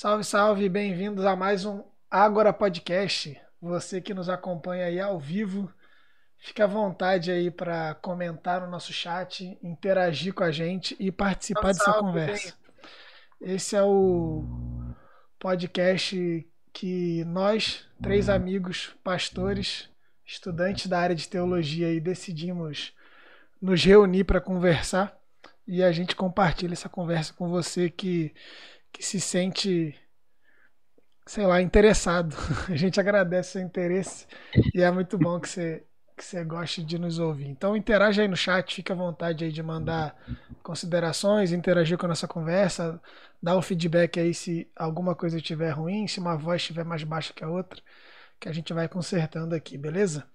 Salve, salve, bem-vindos a mais um Agora Podcast. Você que nos acompanha aí ao vivo, fica à vontade aí para comentar no nosso chat, interagir com a gente e participar salve, dessa salve, conversa. Bem. Esse é o podcast que nós, três amigos pastores, estudantes da área de teologia, aí, decidimos nos reunir para conversar e a gente compartilha essa conversa com você que, que se sente, sei lá, interessado. A gente agradece seu interesse e é muito bom que você, que você goste de nos ouvir. Então interaja aí no chat, fique à vontade aí de mandar considerações, interagir com a nossa conversa, dá o feedback aí se alguma coisa estiver ruim, se uma voz estiver mais baixa que a outra, que a gente vai consertando aqui, beleza?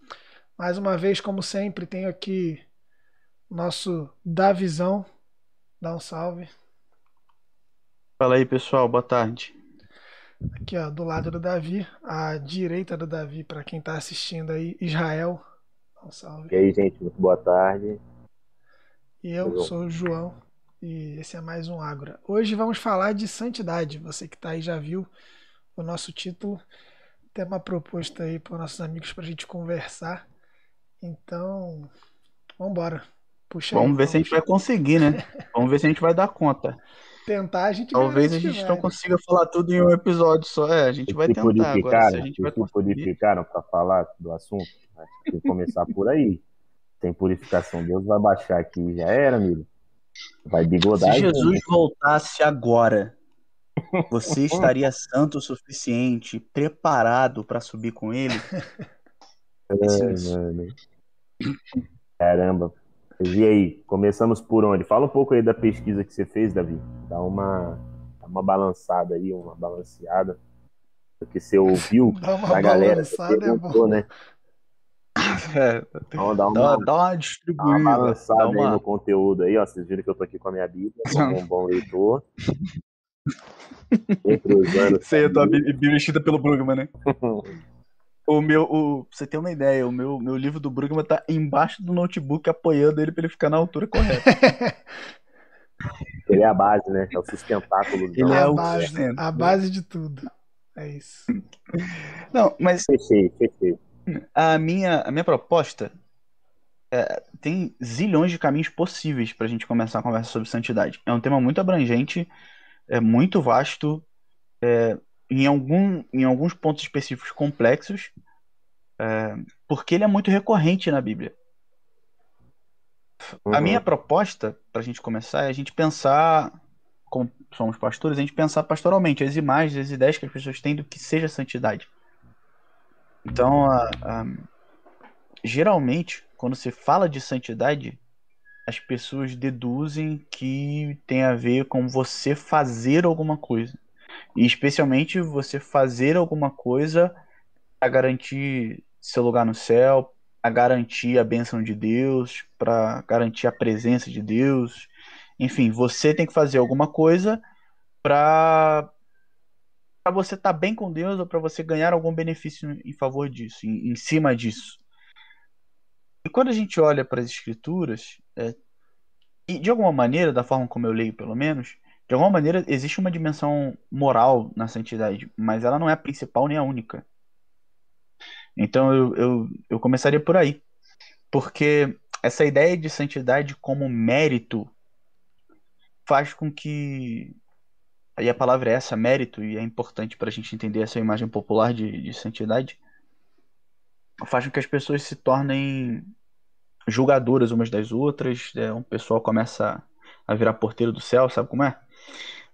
Mais uma vez, como sempre, tenho aqui nosso Davizão. Dá um salve. Fala aí, pessoal. Boa tarde. Aqui, ó, do lado do Davi, à direita do Davi, para quem está assistindo aí, Israel. Um salve. E aí, gente, muito boa tarde. E eu sou o João e esse é mais um Ágora. Hoje vamos falar de santidade. Você que está aí já viu o nosso título. Tem uma proposta aí para os nossos amigos para a gente conversar. Então, vamos embora. Puxa Vamos aí, ver vamos. se a gente vai conseguir, né? Vamos ver se a gente vai dar conta. Tentar a gente Talvez a gente não consiga falar tudo em um episódio só. É, a gente vai tentar agora. Se a gente vai purificaram para falar do assunto. Tem que começar por aí. Tem purificação. Deus vai baixar aqui. Já era, amigo. Vai bigodar. Se Jesus voltasse agora, você estaria santo o suficiente, preparado para subir com ele? É, mano. Caramba. E aí, começamos por onde? Fala um pouco aí da pesquisa que você fez, Davi. Dá uma, dá uma balançada aí, uma balanceada. Porque você ouviu da galera que perguntou, é né? É, então, dá, uma, dá, dá uma distribuída. Uma balançada uma... aí no conteúdo aí, ó. Vocês viram que eu tô aqui com a minha Bíblia, como um bom leitor. Entre os anos. Você tá Bíblia escrita pelo programa, né? O meu, o, pra você ter uma ideia, o meu, meu livro do Brugman tá embaixo do notebook apoiando ele pra ele ficar na altura correta. ele é a base, né? É o sustentáculo. Ele é a o base, sustento. a base de tudo. É isso. Não, mas. Fechei, fechei. A minha, a minha proposta é, tem zilhões de caminhos possíveis pra gente começar a conversa sobre santidade. É um tema muito abrangente, é muito vasto. É, em, algum, em alguns pontos específicos complexos, é, porque ele é muito recorrente na Bíblia. Uhum. A minha proposta, para a gente começar, é a gente pensar, como somos pastores, a gente pensar pastoralmente as imagens, as ideias que as pessoas têm do que seja santidade. Então, a, a, geralmente, quando se fala de santidade, as pessoas deduzem que tem a ver com você fazer alguma coisa. E especialmente você fazer alguma coisa a garantir seu lugar no céu, a garantir a bênção de Deus, para garantir a presença de Deus. Enfim, você tem que fazer alguma coisa para para você estar tá bem com Deus ou para você ganhar algum benefício em favor disso, em, em, cima disso. E quando a gente olha para as escrituras, é, e de alguma maneira, da forma como eu leio pelo menos, de alguma maneira, existe uma dimensão moral na santidade, mas ela não é a principal nem a única. Então eu, eu, eu começaria por aí. Porque essa ideia de santidade como mérito faz com que. Aí a palavra é essa, mérito, e é importante para a gente entender essa imagem popular de, de santidade. Faz com que as pessoas se tornem julgadoras umas das outras. É, um pessoal começa a virar porteiro do céu, sabe como é?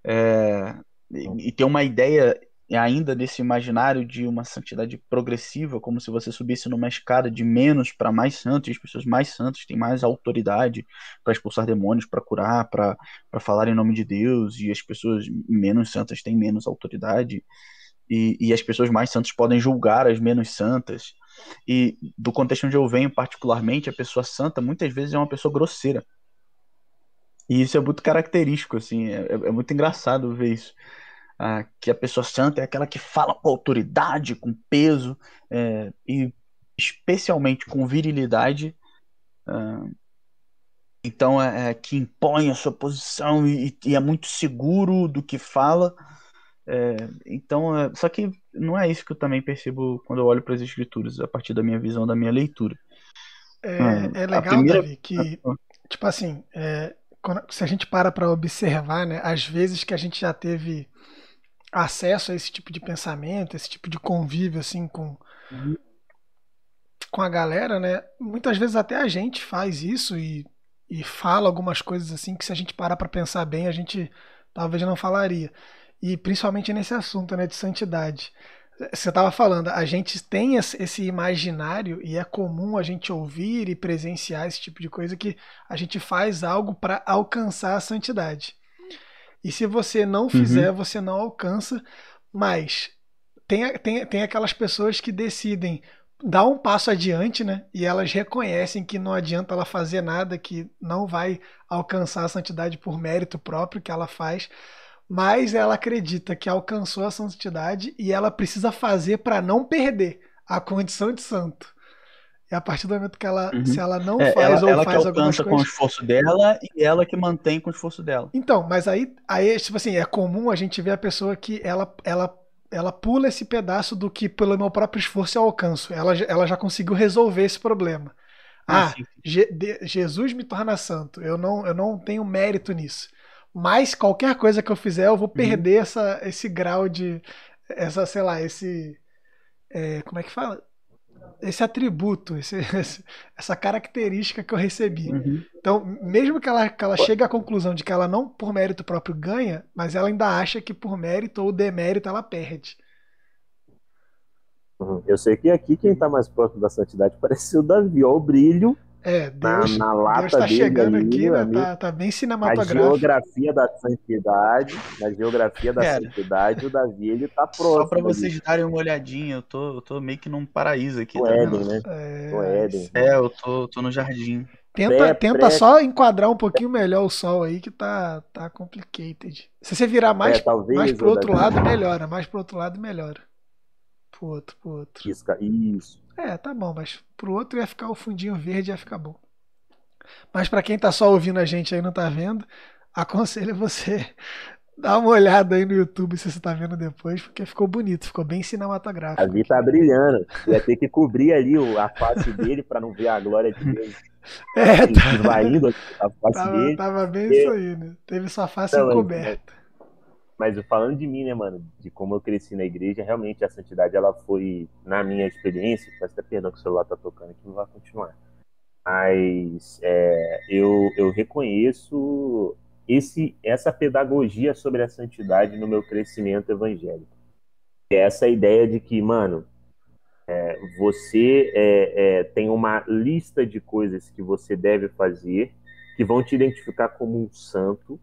É, e, ter uma ideia ainda desse imaginário de uma santidade progressiva, como se você subisse numa escada de menos para mais santos, e as pessoas mais santas têm mais autoridade para expulsar demônios, para curar, para falar em nome de Deus, e as pessoas menos santas têm menos autoridade, e, e as pessoas mais santas podem julgar as menos santas. E do contexto onde eu venho, particularmente, a pessoa santa muitas vezes é uma pessoa grosseira. E isso é muito característico, assim, é, é, é muito engraçado ver isso. Ah, que a pessoa santa é aquela que fala com autoridade, com peso, é, e especialmente com virilidade. Ah, então é, é, que impõe a sua posição e, e, é muito seguro do que fala. É, então, é, só que não é isso que eu também percebo quando eu olho para as escrituras, a partir da minha visão, da minha leitura. É, hum, é legal, primeira... Davi, que, ah, tipo assim, é, quando, se a gente para para observar, né, às vezes que a gente já teve acesso a esse tipo de pensamento, esse tipo de convívio, assim, com, uhum. com a galera, né, muitas vezes até a gente faz isso e, e fala algumas coisas, assim, que se a gente parar para pensar bem, a gente talvez não falaria. E principalmente nesse assunto, né, de santidade você estava falando, a gente tem esse imaginário e é comum a gente ouvir e presenciar esse tipo de coisa que a gente faz algo para alcançar a santidade. E se você não uhum. fizer, uhum. você não alcança, mas tem, tem, tem aquelas pessoas que decidem dar um passo adiante, né? E elas reconhecem que não adianta ela fazer nada, que não vai alcançar a santidade por mérito próprio que ela faz, mas ela acredita que alcançou a santidade e ela precisa fazer para não perder a condição de santo. E a partir do momento que ela, uhum. se ela não é, faz ela, ou ela faz que alcança com o esforço dela e ela que mantém com o esforço dela. Então, mas aí, aí tipo assim, é comum a gente ver a pessoa que ela, ela, ela pula esse pedaço do que pelo meu próprio esforço eu alcanço. Ela, ela já conseguiu resolver esse problema. Ah, ah Je, de, Jesus me torna santo. Eu não, eu não tenho mérito nisso. Mas qualquer coisa que eu fizer, eu vou uhum. perder uhum. essa, esse grau de. Essa, sei lá, esse. É, como é que fala? Esse atributo, esse, esse, essa característica que eu recebi. Uhum. Então, mesmo que ela, que ela chegue à conclusão de que ela não por mérito próprio ganha, mas ela ainda acha que por mérito ou demérito ela perde. Uhum. Eu sei que aqui quem está mais próximo da santidade parece o Davi, ó, o brilho é, Deus, na, na lata Deus tá chegando ali, aqui, né? Tá, tá, bem cinematográfico. A geografia da santidade, na geografia da Cara, santidade, o Davi, ele tá próximo. Só pra vocês ali. darem uma olhadinha, eu tô, eu tô meio que num paraíso aqui. O tá Éden, né? É, o Éden. É, eu tô, tô no jardim. Tenta, pré, tenta pré... só enquadrar um pouquinho melhor o sol aí, que tá, tá complicated. Se você virar mais, é, talvez, mais pro outro lado, melhora. Mais pro outro lado, melhora. Pro outro, pro outro. Isso. É, tá bom, mas pro outro ia ficar o fundinho verde ia ficar bom. Mas para quem tá só ouvindo a gente aí não tá vendo, aconselho você dar uma olhada aí no YouTube se você tá vendo depois, porque ficou bonito, ficou bem cinematográfico. A Vi tá brilhando. Ia ter que cobrir ali a face dele para não ver a glória de Deus. É, tá... indo a face tava, dele. Tava bem porque... isso aí, né? Teve sua face encoberta. Mas falando de mim, né, mano, de como eu cresci na igreja, realmente a santidade, ela foi, na minha experiência, peço até perdão que o celular tá tocando aqui, não vai continuar. Mas é, eu, eu reconheço esse, essa pedagogia sobre a santidade no meu crescimento evangélico. É essa ideia de que, mano, é, você é, é, tem uma lista de coisas que você deve fazer que vão te identificar como um santo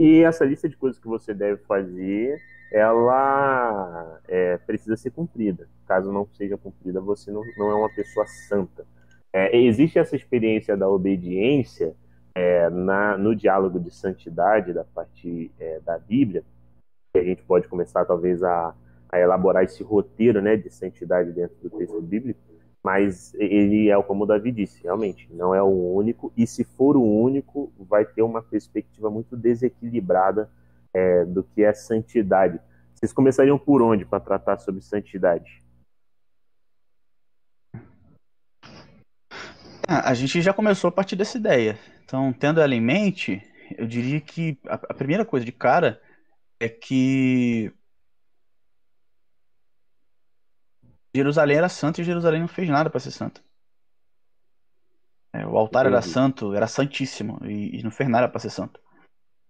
e essa lista de coisas que você deve fazer, ela é, precisa ser cumprida. Caso não seja cumprida, você não, não é uma pessoa santa. É, existe essa experiência da obediência é, na, no diálogo de santidade da parte é, da Bíblia, que a gente pode começar talvez a, a elaborar esse roteiro né, de santidade dentro do texto bíblico mas ele é como o Davi disse, realmente, não é o único, e se for o único, vai ter uma perspectiva muito desequilibrada é, do que é santidade. Vocês começariam por onde para tratar sobre santidade? Ah, a gente já começou a partir dessa ideia. Então, tendo ela em mente, eu diria que a, a primeira coisa de cara é que Jerusalém era santo e Jerusalém não fez nada para ser santo. É, o altar Entendi. era santo, era santíssimo e, e não fez nada para ser santo.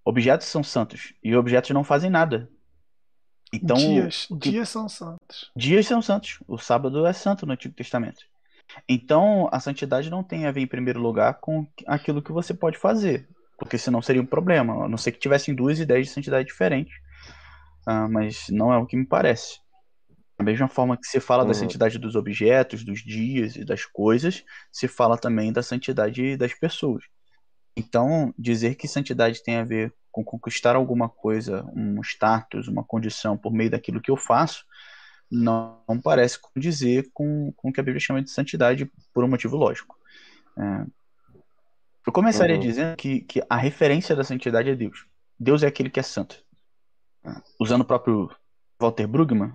Objetos são santos e objetos não fazem nada. Então, dias, que... dias são santos. Dias são santos. O sábado é santo no Antigo Testamento. Então, a santidade não tem a ver em primeiro lugar com aquilo que você pode fazer, porque senão seria um problema. A não ser que tivessem duas ideias de santidade diferentes. Ah, mas não é o que me parece. Da mesma forma que se fala uhum. da santidade dos objetos, dos dias e das coisas, se fala também da santidade das pessoas. Então, dizer que santidade tem a ver com conquistar alguma coisa, um status, uma condição por meio daquilo que eu faço, não, não parece dizer com, com o que a Bíblia chama de santidade por um motivo lógico. É, eu começaria uhum. dizendo que, que a referência da santidade é Deus. Deus é aquele que é santo. Usando o próprio Walter Brueggemann,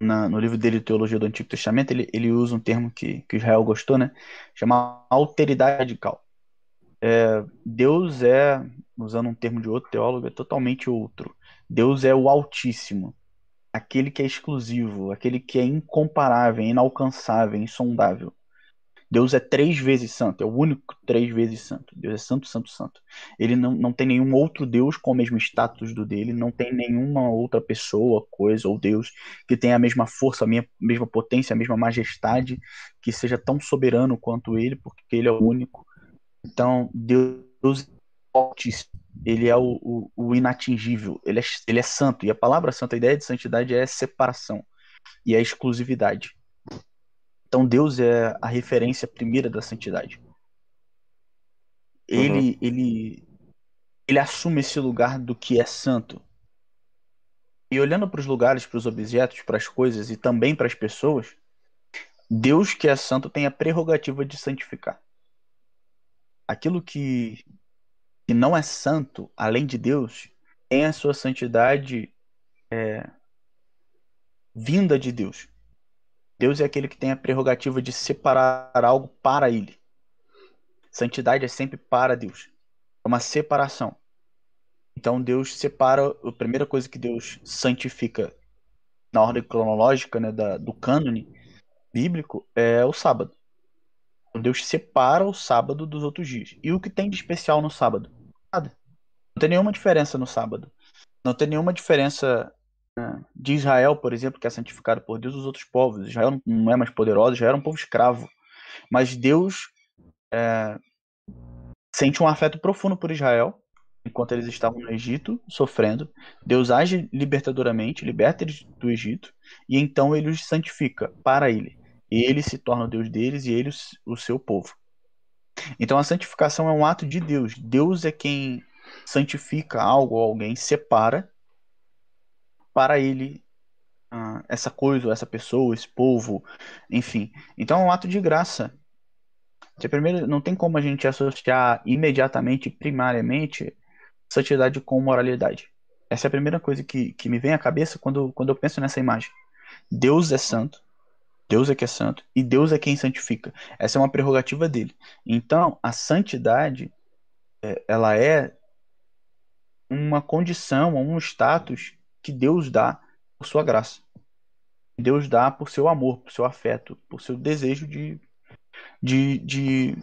na, no livro dele Teologia do Antigo Testamento, ele, ele usa um termo que, que Israel gostou, né? Chama alteridade radical. É, Deus é, usando um termo de outro teólogo, é totalmente outro. Deus é o Altíssimo, aquele que é exclusivo, aquele que é incomparável, inalcançável, insondável. Deus é três vezes santo, é o único três vezes santo. Deus é santo, santo, santo. Ele não, não tem nenhum outro Deus com o mesmo status do dele, não tem nenhuma outra pessoa, coisa ou Deus que tenha a mesma força, a mesma potência, a mesma majestade, que seja tão soberano quanto ele, porque ele é o único. Então, Deus é. Ele é o, o, o inatingível, ele é, ele é santo. E a palavra santo, a ideia de santidade é separação e é exclusividade. Então Deus é a referência primeira da santidade. Ele, uhum. ele, ele assume esse lugar do que é santo. E olhando para os lugares, para os objetos, para as coisas e também para as pessoas, Deus que é santo tem a prerrogativa de santificar. Aquilo que, que não é santo, além de Deus, tem a sua santidade é, vinda de Deus. Deus é aquele que tem a prerrogativa de separar algo para ele. Santidade é sempre para Deus. É uma separação. Então Deus separa, a primeira coisa que Deus santifica na ordem cronológica né, da, do cânone bíblico é o sábado. Então, Deus separa o sábado dos outros dias. E o que tem de especial no sábado? Nada. Não tem nenhuma diferença no sábado. Não tem nenhuma diferença de Israel, por exemplo, que é santificado por Deus, os outros povos. Israel não é mais poderoso, já era um povo escravo. Mas Deus é, sente um afeto profundo por Israel, enquanto eles estavam no Egito, sofrendo. Deus age libertadoramente, liberta eles do Egito, e então ele os santifica para ele. Ele se torna o Deus deles e eles o seu povo. Então a santificação é um ato de Deus. Deus é quem santifica algo ou alguém, separa para ele uh, essa coisa, essa pessoa, esse povo, enfim. Então é um ato de graça. Que primeiro, não tem como a gente associar imediatamente, primariamente, santidade com moralidade. Essa é a primeira coisa que, que me vem à cabeça quando, quando eu penso nessa imagem. Deus é santo, Deus é que é santo, e Deus é quem santifica. Essa é uma prerrogativa dele. Então, a santidade, é, ela é uma condição, um status que Deus dá por sua graça. Deus dá por seu amor, por seu afeto, por seu desejo de, de, de,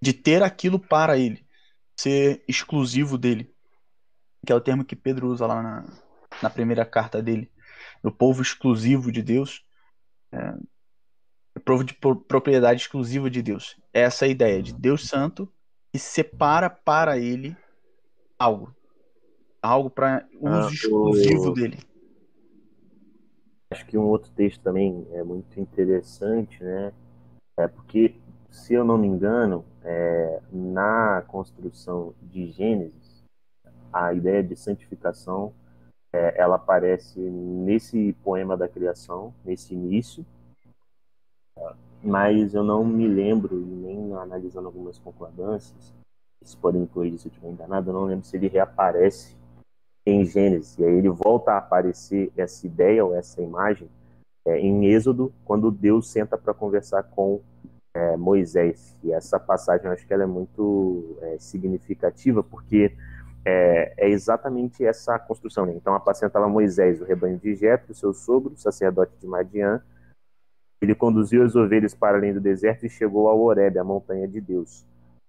de ter aquilo para ele, ser exclusivo dele. Que é o termo que Pedro usa lá na, na primeira carta dele. O povo exclusivo de Deus. É, povo de propriedade exclusiva de Deus. É essa a ideia de Deus Santo que separa para ele algo algo para uso ah, exclusivo o... dele. Acho que um outro texto também é muito interessante, né? É porque, se eu não me engano, é, na construção de Gênesis, a ideia de santificação é, ela aparece nesse poema da criação, nesse início, mas eu não me lembro, nem analisando algumas concordâncias, se podem incluir se eu estiver enganado, eu não lembro se ele reaparece em Gênesis. E aí ele volta a aparecer essa ideia ou essa imagem é, em Êxodo, quando Deus senta para conversar com é, Moisés. E essa passagem eu acho que ela é muito é, significativa, porque é, é, exatamente essa construção. Né? Então apacentava Moisés o rebanho de Jetro, seu sogro, sacerdote de Madian. Ele conduziu as ovelhas para além do deserto e chegou ao Horebe, a montanha de Deus.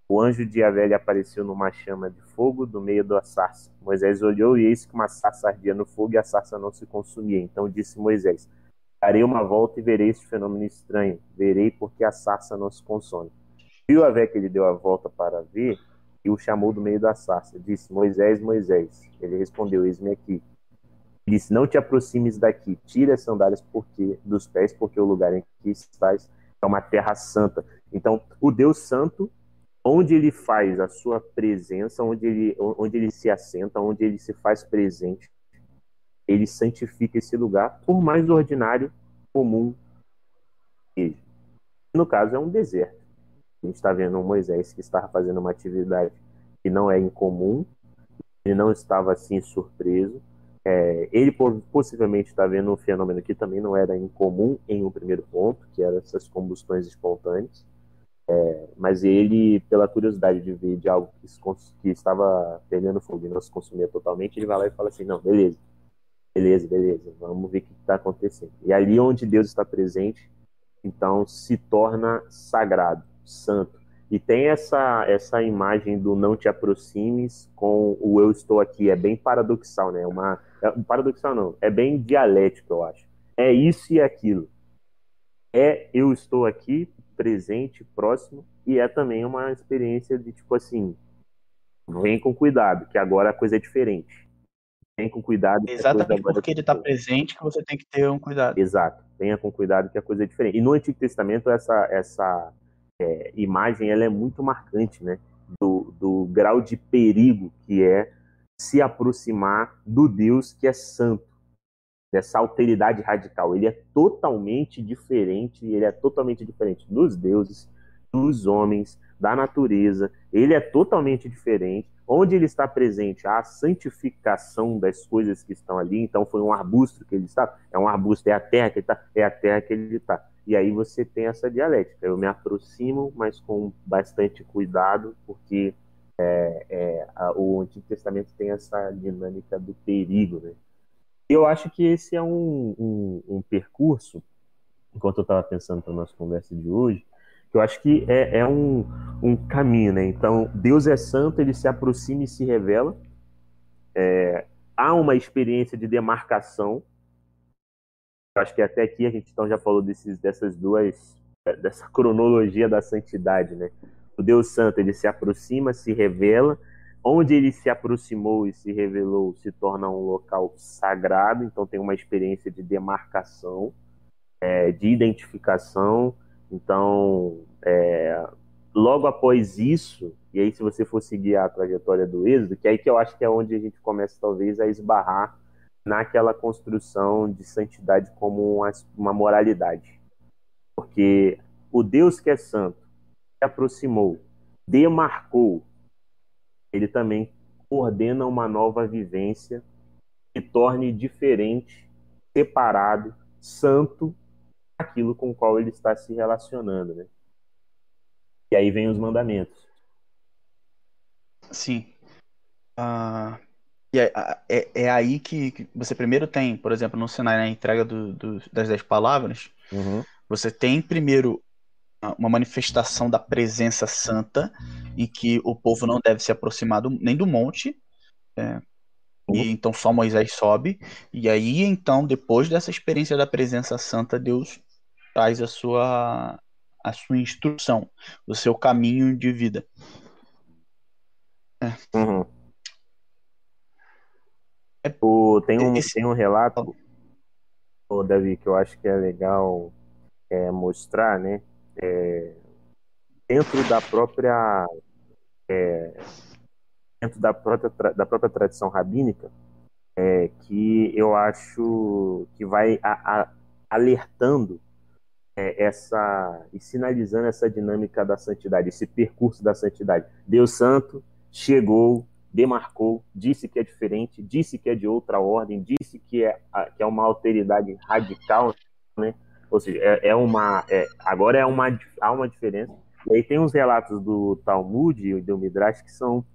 O anjo de Yahvé lhe apareceu numa chama de fogo do meio da sarça. Moisés olhou e eis que uma sarça ardia no fogo e a sarça não se consumia. Então disse Moisés: Darei uma volta e verei este fenômeno estranho. Verei porque a sarça não se consome. Viu Yahvé que ele deu a volta para ver e o chamou do meio da sarça. Disse: Moisés, Moisés. Ele respondeu: Eis-me aqui. Disse: Não te aproximes daqui, tire as sandálias porque dos pés, porque o lugar em que estás é uma terra santa. Então, o Deus Santo onde ele faz a sua presença, onde ele, onde ele se assenta, onde ele se faz presente, ele santifica esse lugar, por mais ordinário, comum seja. No caso, é um deserto. A gente está vendo um Moisés que estava fazendo uma atividade que não é incomum, ele não estava assim surpreso, É, ele possivelmente está vendo um fenômeno que também não era incomum em um primeiro ponto, que eram essas combustões espontâneas. É, mas ele, pela curiosidade de ver de algo que, que, estava perdendo fogo e não se consumia totalmente, ele vai lá e fala assim: não, beleza, beleza, beleza, vamos ver o que está acontecendo. E ali onde Deus está presente, então se torna sagrado, santo. E tem essa, essa imagem do não te aproximes com o eu estou aqui. É bem paradoxal, né? Uma, é, paradoxal não, é bem dialético, eu acho. É isso e aquilo. É eu estou aqui, presente, próximo, e é também uma experiência de tipo assim, vem com cuidado, que agora a coisa é diferente. Vem com cuidado. Exatamente porque é ele está presente que você tem que ter um cuidado. Exato. Venha com cuidado que a coisa é diferente. E no Antigo Testamento essa essa é, imagem ela é muito marcante, né? Do, do grau de perigo que é se aproximar do Deus que é santo, dessa alteridade radical. Ele é totalmente diferente, ele é totalmente diferente dos deuses, dos homens, da natureza. Ele é totalmente diferente. Onde ele está presente, a santificação das coisas que estão ali. Então, foi um arbusto que ele está. É um arbusto, é a terra que ele está, é a terra que ele está. E aí você tem essa dialética. Eu me aproximo, mas com bastante cuidado, porque é, é, a, o Antigo Testamento tem essa dinâmica do perigo, né? Eu acho que esse é um, um, um percurso, enquanto eu estava pensando para nossa conversa de hoje, que eu acho que é, é um, um caminho, né? Então, Deus é santo, ele se aproxima e se revela. É, há uma experiência de demarcação eu acho que até aqui a gente então já falou desses, dessas duas, dessa cronologia da santidade, né? O Deus Santo ele se aproxima, se revela, onde ele se aproximou e se revelou se torna um local sagrado, então tem uma experiência de demarcação, é, de identificação. Então, é, logo após isso, e aí se você for seguir a trajetória do Êxodo, que é aí que eu acho que é onde a gente começa talvez a esbarrar naquela construção de santidade como uma, uma moralidade. Porque o Deus que é santo se aproximou, demarcou, ele também ordena uma nova vivência que torne diferente, separado, santo aquilo com o qual ele está se relacionando, né? E aí vem os mandamentos. Sim. Uh, e é, é, é aí que, você primeiro tem, por exemplo, no Sinai, na entrega do, do, das dez palavras, uhum. você tem primeiro uma manifestação da presença santa e que o povo não deve se aproximar do, nem do monte. É, uhum. E então só Moisés sobe. E aí, então, depois dessa experiência da presença santa, Deus traz a sua, a sua instrução, o seu caminho de vida. É. Uhum. O, tem, um, Esse... tem um relato, o Davi, que eu acho que é legal é, mostrar, né? É, dentro da própria é, dentro da própria, da própria tradição rabínica, é, que eu acho que vai a, a, alertando é, essa e sinalizando essa dinâmica da santidade, esse percurso da santidade. Deus Santo chegou demarcou, disse que é diferente, disse que é de outra ordem, disse que é, que é uma alteridade radical, né? Ou seja, é, é uma, é, agora é uma, há uma diferença. E aí tem uns relatos do Talmud e do Midrash que são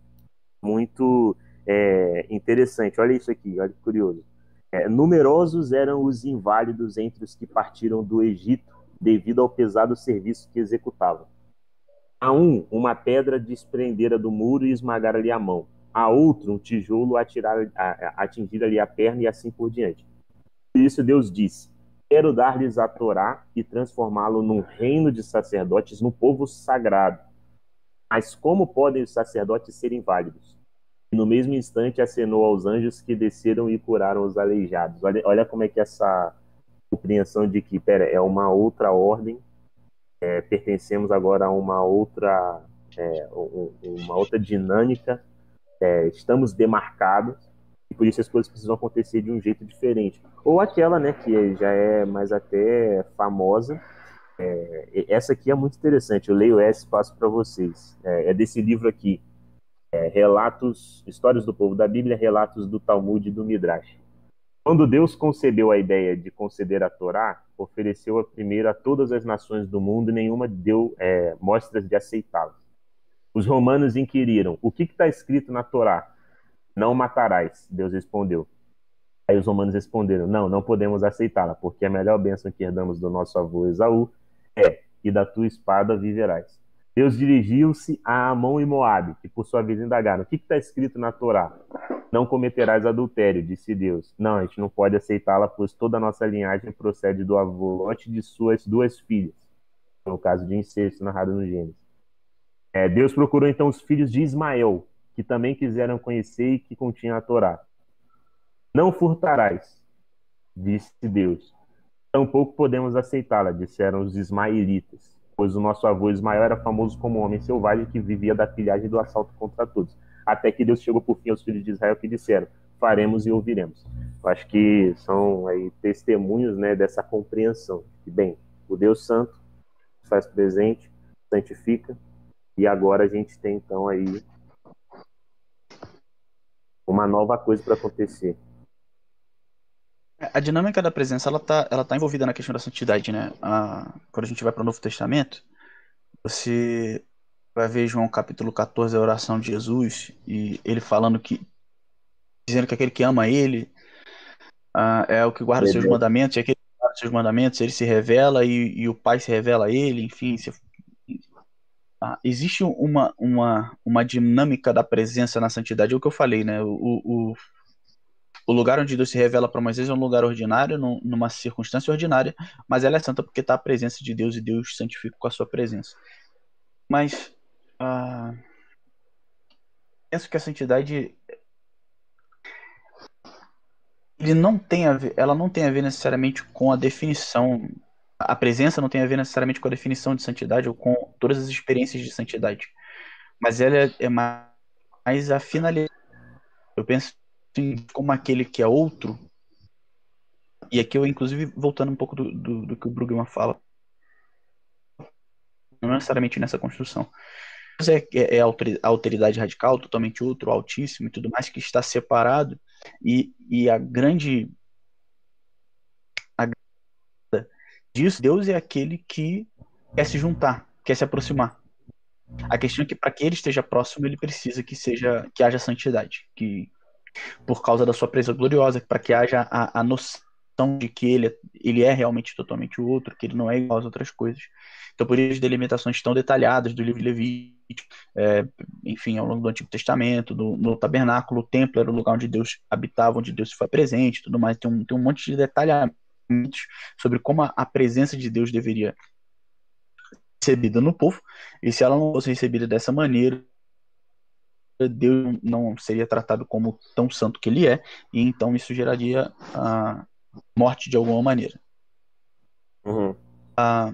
muito é, interessantes. Olha isso aqui, olha que curioso. É, numerosos eram os inválidos entre os que partiram do Egito devido ao pesado serviço que executavam. A um, uma pedra desprendera do muro e esmagara-lhe a mão a outro um tijolo atirar, a, atingir ali a perna e assim por diante. Por isso Deus disse: Quero dar-lhes a Torá e transformá-lo num reino de sacerdotes, num povo sagrado. Mas como podem os sacerdotes serem válidos? E no mesmo instante acenou aos anjos que desceram e curaram os aleijados. Olha, olha como é que essa compreensão de que, pera, é uma outra ordem, é, pertencemos agora a uma outra, é, uma outra dinâmica é, estamos demarcados por isso as coisas precisam acontecer de um jeito diferente. Ou aquela, né, que já é mais até famosa. É, essa aqui é muito interessante. Eu leio essa e passo para vocês. É, é, desse livro aqui, é, relatos, histórias do povo da Bíblia, relatos do Talmud e do Midrash. Quando Deus concebeu a ideia de conceder a Torá, ofereceu a primeira a todas as nações do mundo e nenhuma deu é, mostras de aceitá-la. Os romanos inquiriram: o que está escrito na Torá? Não matarás. Deus respondeu. Aí os romanos responderam: não, não podemos aceitá-la, porque a melhor bênção que herdamos do nosso avô Esaú é: e da tua espada viverás. Deus dirigiu-se a Amon e Moabe, que por sua vez indagaram: o que está escrito na Torá? Não cometerás adultério, disse Deus. Não, a gente não pode aceitá-la, pois toda a nossa linhagem procede do avô Lote de suas duas filhas. No caso de incesto narrado no Gênesis. É, Deus procurou então os filhos de Ismael, que também quiseram conhecer e que continham a Torá. Não furtarás, disse Deus. Tampouco podemos aceitá-la, disseram os ismaelitas pois o nosso avô Ismael era famoso como homem selvagem que vivia da pilhagem e do assalto contra todos. Até que Deus chegou por fim aos filhos de Israel que disseram: faremos e ouviremos. Eu acho que são aí testemunhos né, dessa compreensão. Que, bem, o Deus Santo faz presente, santifica, e agora a gente tem então aí uma nova coisa para acontecer. A dinâmica da presença, ela tá, ela tá envolvida na questão da santidade, né? A, quando a gente vai para o Novo Testamento, você vai ver João capítulo 14, a oração de Jesus, e ele falando que, dizendo que aquele que ama ele uh, é o que guarda os seus mandamentos, e aquele que guarda os seus mandamentos, ele se revela e, e o Pai se revela a ele, enfim. Se, uh, existe uma, uma, uma dinâmica da presença na santidade, é o que eu falei, né? O, o, o lugar onde Deus se revela para Moisés é um lugar ordinário, numa circunstância ordinária, mas ela é santa porque está a presença de Deus e Deus santifica com a sua presença. Mas uh, penso que a santidade ele não tem a ver, ela não tem a ver necessariamente com a definição, a presença não tem a ver necessariamente com a definição de santidade ou com todas as experiências de santidade, mas ela é, mais a finalidade. Eu penso como aquele que é outro. E aqui eu, inclusive, voltando um pouco do, do, do que o Brugman fala, não necessariamente nessa construção. É, é, é a alteridade radical, totalmente outro, altíssimo e tudo mais, que está separado, e, e a grande. A, disso, Deus é aquele que quer se juntar, quer se aproximar. A questão é que para que ele esteja próximo, ele precisa que seja que haja santidade, que por causa da sua presença gloriosa, para que haja a, a noção de que ele, é, ele é realmente totalmente o outro, que ele não é igual às outras coisas. Então, por isso, delimitações tão detalhadas do livro de Levítico, é, enfim, ao longo do Antigo Testamento, do, no tabernáculo, o templo era o lugar onde Deus habitava, onde Deus foi presente, tudo mais. Tem um, tem um monte de detalhamentos sobre como a, a presença de Deus deveria ser recebida no povo, e se ela não fosse recebida dessa maneira, Deus não seria tratado como tão santo que ele é, e então isso geraria a morte de alguma maneira. Uhum. Ah,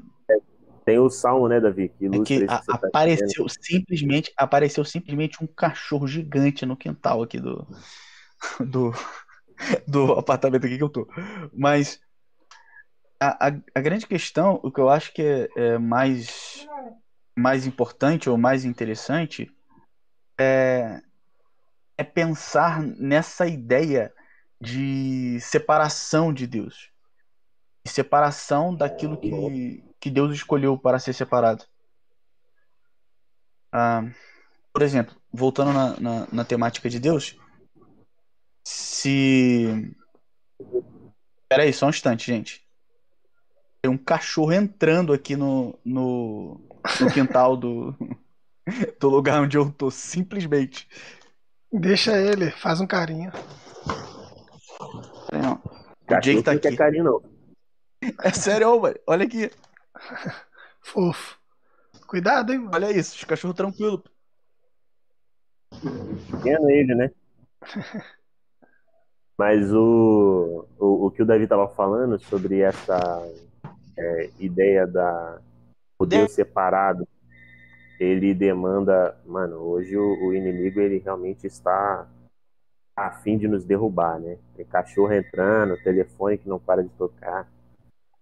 Tem o salmo, né, Davi? Que, é que, a, tá apareceu simplesmente apareceu simplesmente um cachorro gigante no quintal aqui do do, do apartamento aqui que eu tô. Mas a, a, a grande questão, o que eu acho que é, é mais mais importante ou mais interessante é, é pensar nessa ideia de separação de Deus. De separação daquilo que, que Deus escolheu para ser separado. Ah, por exemplo, voltando na, na, na, temática de Deus, se. Pera aí, só um instante, gente. Tem um cachorro entrando aqui no, no, no quintal do, do lugar onde eu tô, simplesmente. Deixa ele, faz um carinho. Não. O Jake tá aqui. Carinho, não. É sério, mano. Olha aqui. Fofo. Cuidado, hein, mano. Olha isso, os cachorros tranquilos. Pequeno ele, né? Mas o, o, o que o Davi tava falando sobre essa é, ideia da o Deus separado ele demanda, mano, hoje o, o, inimigo ele realmente está a fim de nos derrubar, né? Tem cachorro entrando, telefone que não para de tocar,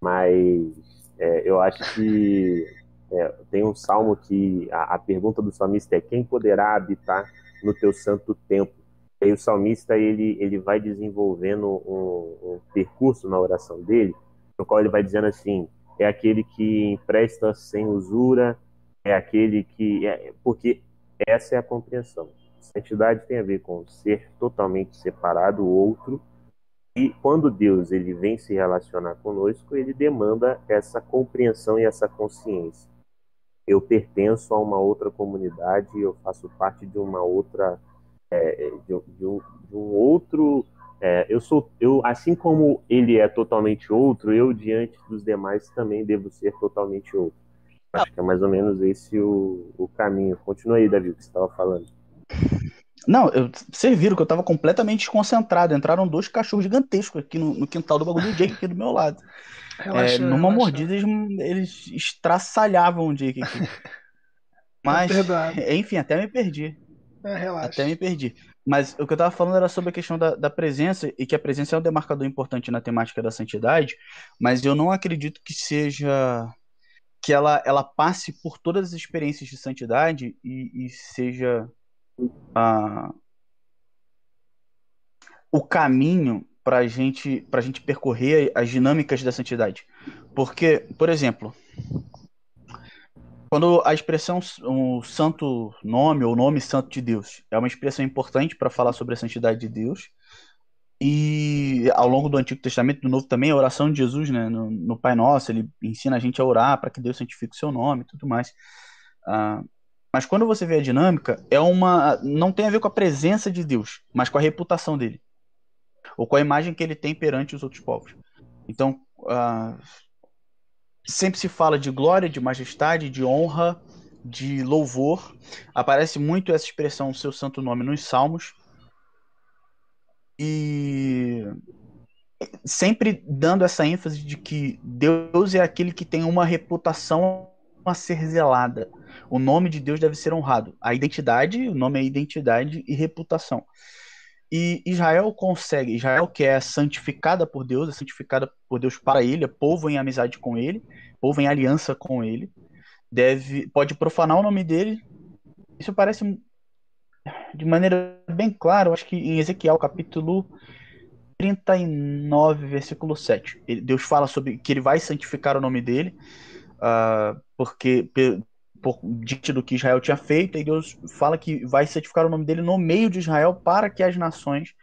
mas é, eu acho que é, tem um salmo que a, a, pergunta do salmista é quem poderá habitar no teu santo templo? E o salmista ele, ele vai desenvolvendo um, um percurso na oração dele, no qual ele vai dizendo assim: é aquele que empresta sem usura, é aquele que. É, porque essa é a compreensão. Santidade tem a ver com ser totalmente separado do outro. E quando Deus ele vem se relacionar conosco, ele demanda essa compreensão e essa consciência. Eu pertenço a uma outra comunidade, eu faço parte de uma outra, é, de, de, um, de, um, outro. É, eu sou, eu assim como ele é totalmente outro, eu diante dos demais também devo ser totalmente outro. Acho que é mais ou menos esse o, o caminho. Continua aí, Davi, o que você estava falando. Não, eu, vocês viram que eu estava completamente desconcentrado. Entraram dois cachorros gigantescos aqui no, no quintal do bagulho do Jake aqui do meu lado. Relaxa, é, numa relaxa. mordida eles, eles estraçalhavam o Jake aqui. Mas, é enfim, até me perdi. É, relaxa. Até me perdi. Mas o que eu estava falando era sobre a questão da, da, presença, e que a presença é um demarcador importante na temática da santidade, mas eu não acredito que seja que ela, ela passe por todas as experiências de santidade e, e seja a, o caminho para gente, a gente percorrer as dinâmicas da santidade. Porque, por exemplo, quando a expressão o santo nome ou nome santo de Deus é uma expressão importante para falar sobre a santidade de Deus, e ao longo do Antigo Testamento, do Novo também, a oração de Jesus, né, no, no Pai Nosso, ele ensina a gente a orar para que Deus santifique o seu nome e tudo mais. Uh, mas quando você vê a dinâmica, é uma não tem a ver com a presença de Deus, mas com a reputação dele. Ou com a imagem que ele tem perante os outros povos. Então, uh, sempre se fala de glória, de majestade, de honra, de louvor. Aparece muito essa expressão, seu santo nome, nos Salmos. E sempre dando essa ênfase de que Deus é aquele que tem uma reputação a ser zelada. O nome de Deus deve ser honrado. A identidade, o nome é identidade e reputação. E Israel consegue, Israel que é santificada por Deus, é santificada por Deus para ele, é povo em amizade com ele, povo em aliança com ele, deve pode profanar o nome dele. Isso parece de maneira bem clara, acho que em Ezequiel, capítulo 39, versículo 7. Ele, Deus fala sobre que ele vai santificar o nome dele, uh, porque por, diante do que Israel tinha feito, e Deus fala que vai santificar o nome dele no meio de Israel para que as nações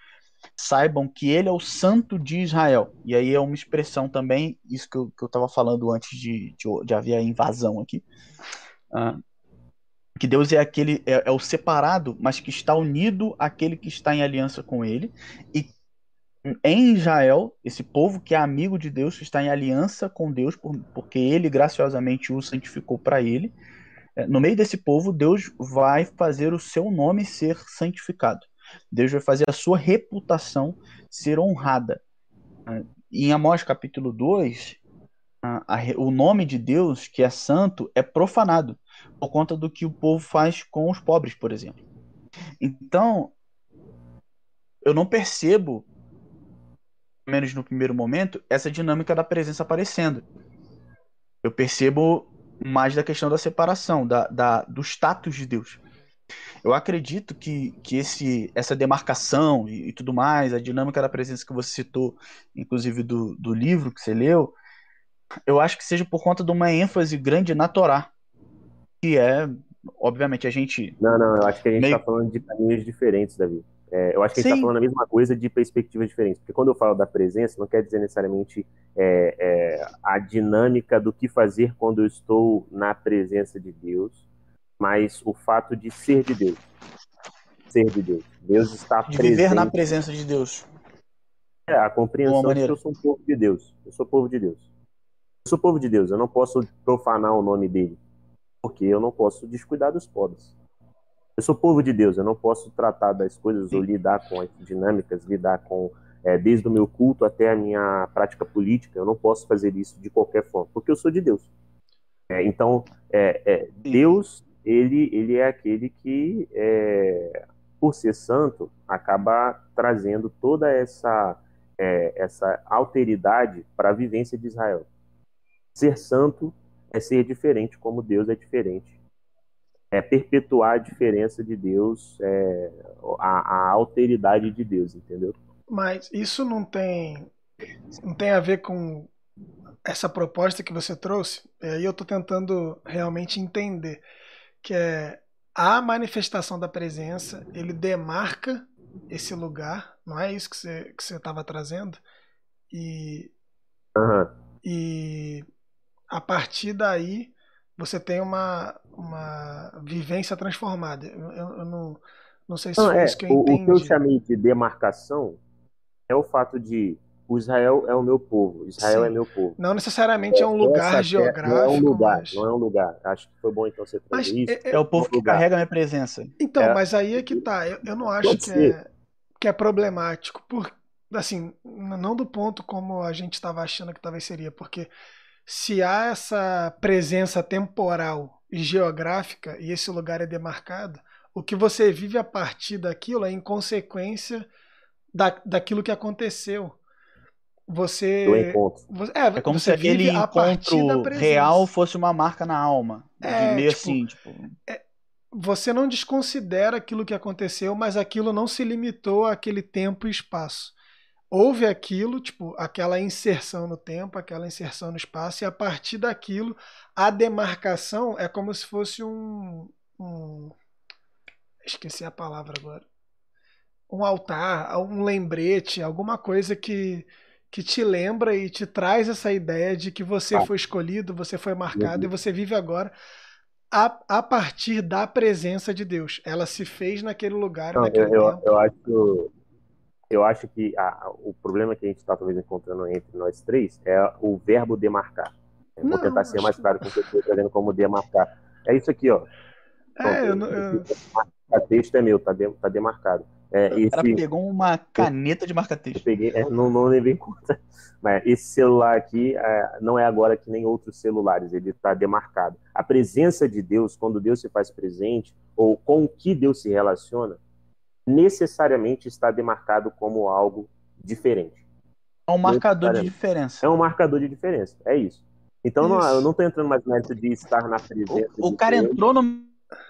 saibam que ele é o santo de Israel. E aí é uma expressão também, isso que eu estava falando antes de, de, de, haver a invasão aqui. Uh, que Deus é aquele é, é, o separado, mas que está unido àquele que está em aliança com ele. E em Israel, esse povo que é amigo de Deus, está em aliança com Deus, por, porque ele graciosamente o santificou para ele. É, no meio desse povo, Deus vai fazer o seu nome ser santificado. Deus vai fazer a sua reputação ser honrada. É, em Amós capítulo 2, a, a, o nome de Deus, que é santo, é profanado por conta do que o povo faz com os pobres, por exemplo. Então, eu não percebo, menos no primeiro momento, essa dinâmica da presença aparecendo. Eu percebo mais da questão da separação, da, da, do status de Deus. Eu acredito que, que esse, essa demarcação e, e, tudo mais, a dinâmica da presença que você citou, inclusive do, do livro que você leu, eu acho que seja por conta de uma ênfase grande na Torá que é, obviamente, a gente. Não, não, eu acho que a gente está meio... falando de caminhos diferentes, Davi. É, eu acho que a gente está falando a mesma coisa de perspectivas diferentes. Porque quando eu falo da presença, não quer dizer necessariamente é, é, a dinâmica do que fazer quando eu estou na presença de Deus, mas o fato de ser de Deus. Ser de Deus. Deus está de presente. viver na presença de Deus. É, a compreensão de que eu sou um povo de Deus. Eu sou povo de Deus. Eu sou povo de Deus. Eu não posso profanar o nome dele porque eu não posso descuidar dos pobres. Eu sou povo de Deus, eu não posso tratar das coisas ou lidar com as dinâmicas, lidar com é, desde o meu culto até a minha prática política, eu não posso fazer isso de qualquer forma, porque eu sou de Deus. É, então, é, é Deus, ele, ele é aquele que, é, por ser santo, acaba trazendo toda essa, é, essa alteridade para a vivência de Israel. Ser santo é ser diferente como Deus é diferente. É perpetuar a diferença de Deus, é, a, a alteridade de Deus, entendeu? Mas isso não tem não tem a ver com essa proposta que você trouxe? E aí eu estou tentando realmente entender que é a manifestação da presença, ele demarca esse lugar, não é isso que você que você estava trazendo? E uhum. e a partir daí você tem uma, uma vivência transformada. Eu, eu, não, não sei se não, foi é, isso que eu o, entendi. O que eu chamei de demarcação é o fato de o Israel é o meu povo, Israel é Sim. é meu povo. Não necessariamente é, é um lugar geográfico. Não é um lugar, mas... não é um lugar. Acho que foi bom então você trazer mas, isso. É, é, o povo que carrega a minha presença. Então, é. mas aí é que tá. Eu, eu não acho que é, que é problemático. Por, assim, não do ponto como a gente estava achando que talvez seria, porque se há essa presença temporal geográfica e esse lugar é demarcado, o que você vive a partir daquilo é em consequência da, daquilo que aconteceu você. Do encontro. Você, é, é como se aquele encontro real fosse uma marca na alma. É, meio tipo, assim, tipo. É, você não desconsidera aquilo que aconteceu, mas aquilo não se limitou àquele tempo e espaço. Houve aquilo, tipo, aquela inserção no tempo, aquela inserção no espaço, e a partir daquilo, a demarcação é como se fosse um. um esqueci a palavra agora. Um altar, um lembrete, alguma coisa que que te lembra e te traz essa ideia de que você ah. foi escolhido, você foi marcado uhum. e você vive agora a, a partir da presença de Deus. Ela se fez naquele lugar, Não, naquele eu, tempo. Eu acho, eu acho que a, o problema que a gente está talvez encontrando entre nós três é o verbo demarcar. Eu Não, vou tentar ser mais claro com o que eu estou trazendo como demarcar. É isso aqui, ó. É, eu, eu... O texto é meu, tá, de, tá demarcado. É, o cara pegou uma caneta de marca-texto. Peguei, é, não, não levei em conta. Mas esse celular aqui é, não é agora que nem outros celulares, ele está demarcado. A presença de Deus, quando Deus se faz presente, ou com o que Deus se relaciona, necessariamente está demarcado como algo diferente. É um marcador de diferença. É um marcador de diferença, é isso. Então isso. Não, eu não estou entrando mais mérito de estar na presença. O, o cara entrou no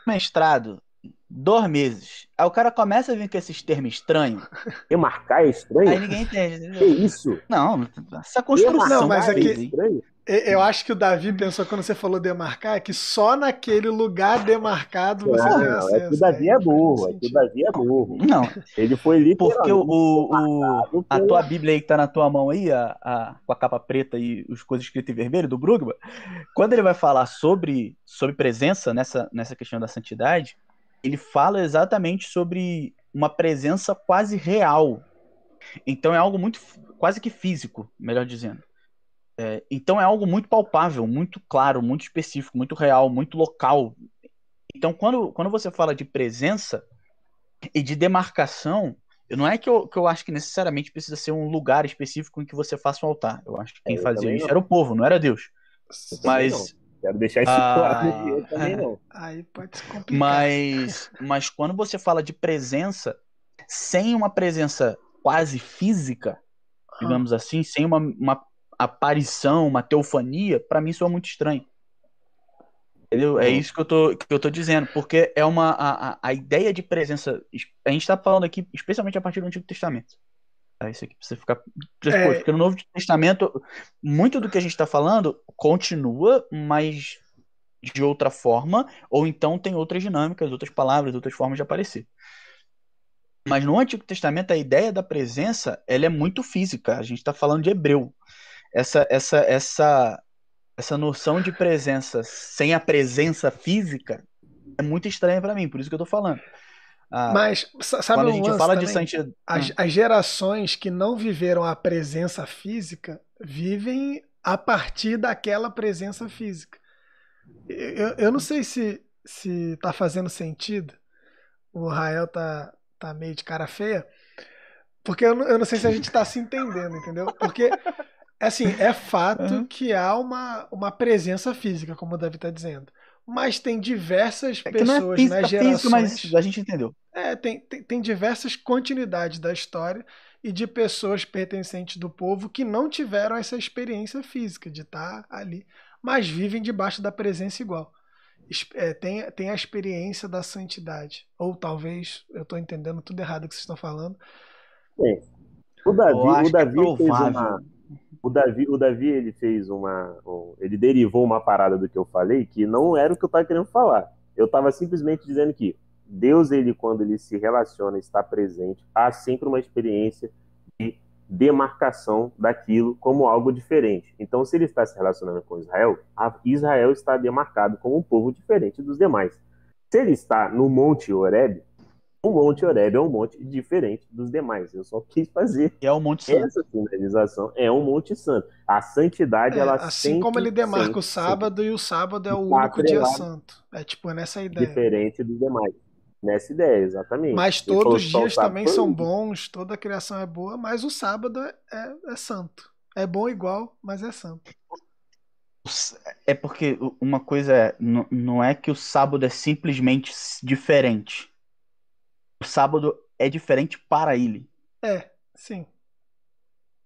mestrado dois meses. Aí o cara começa a vir com esses termos estranhos. Demarcar é estranho? Aí ninguém entende. Que isso? Não, essa construção. Não, mas é que, eu acho que o Davi pensou quando você falou demarcar é que só naquele lugar demarcado você não, tem acesso. É que o Davi é burro, é que o Davi é burro. Não. Ele foi literalmente Porque o, o, a tua Bíblia aí que tá na tua mão aí, a, a, com a capa preta e as coisas escritas em vermelho do Brugman, quando ele vai falar sobre, sobre presença nessa, nessa questão da santidade, ele fala exatamente sobre uma presença quase real. Então é algo muito quase que físico, melhor dizendo. É, então é algo muito palpável, muito claro, muito específico, muito real, muito local. Então quando, quando você fala de presença e de demarcação, não é que eu, que eu acho que necessariamente precisa ser um lugar específico em que você faça um altar. Eu acho que quem é, fazia isso não. era o povo, não era Deus. Mas Quero deixar isso ah, claro. Eu também não. Aí pode se complicar. Mas, mas quando você fala de presença, sem uma presença quase física, digamos assim, sem uma, uma aparição, uma teofania, para mim isso é muito estranho. Entendeu? É uhum. isso que eu tô, que eu tô dizendo, porque é uma a, a ideia de presença. A gente está falando aqui, especialmente a partir do Antigo Testamento. Tá? Isso aqui precisa ficar depois, é... porque no Novo Testamento, muito do que a gente está falando continua, mas de outra forma, ou então tem outras dinâmicas, outras palavras, outras formas de aparecer. Mas no Antigo Testamento a ideia da presença ela é muito física. A gente está falando de hebreu. Essa, essa, essa, essa noção de presença sem a presença física é muito estranha para mim. Por isso que eu estou falando. Ah, Mas sabe quando a gente fala também? de santidade, as, hum. as gerações que não viveram a presença física vivem a partir daquela presença física. Eu, eu não sei se se tá fazendo sentido. O Rael tá tá meio de cara feia, porque eu não, eu não sei se a gente está se entendendo, entendeu? Porque assim é fato uhum. que há uma, uma presença física, como o Davi está dizendo mas tem diversas é pessoas é física, nas gerações. Física, mas a gente entendeu. É, tem, tem, tem, diversas continuidades da história e de pessoas pertencentes do povo que não tiveram essa experiência física de estar ali, mas vivem debaixo da presença igual. é, tem, tem a experiência da santidade. Ou talvez eu estou entendendo tudo errado que vocês estão falando. Sim. O Davi, o Davi é fez uma. O Davi, o Davi ele fez uma. Ele derivou uma parada do que eu falei que não era o que eu estava querendo falar. Eu estava simplesmente dizendo que Deus, ele, quando ele se relaciona, está presente, há sempre uma experiência de demarcação daquilo como algo diferente. Então, se ele está se relacionando com Israel, Israel está demarcado como um povo diferente dos demais. Se ele está no Monte Oreb, o Monte Oreb é um monte diferente dos demais. Eu só quis fazer é um monte santo. essa finalização. É um monte santo. A santidade, é, ela assim como ele demarca sempre, o sábado sempre. e o sábado é o único dia santo. É tipo é nessa ideia. Diferente dos demais. Nessa ideia, exatamente. Mas todos os dias também são bons, toda a criação é boa, mas o sábado é, é, é santo. É bom igual, mas é santo. É porque uma coisa é, não é que o sábado é simplesmente diferente. O sábado é diferente para ele. É, sim.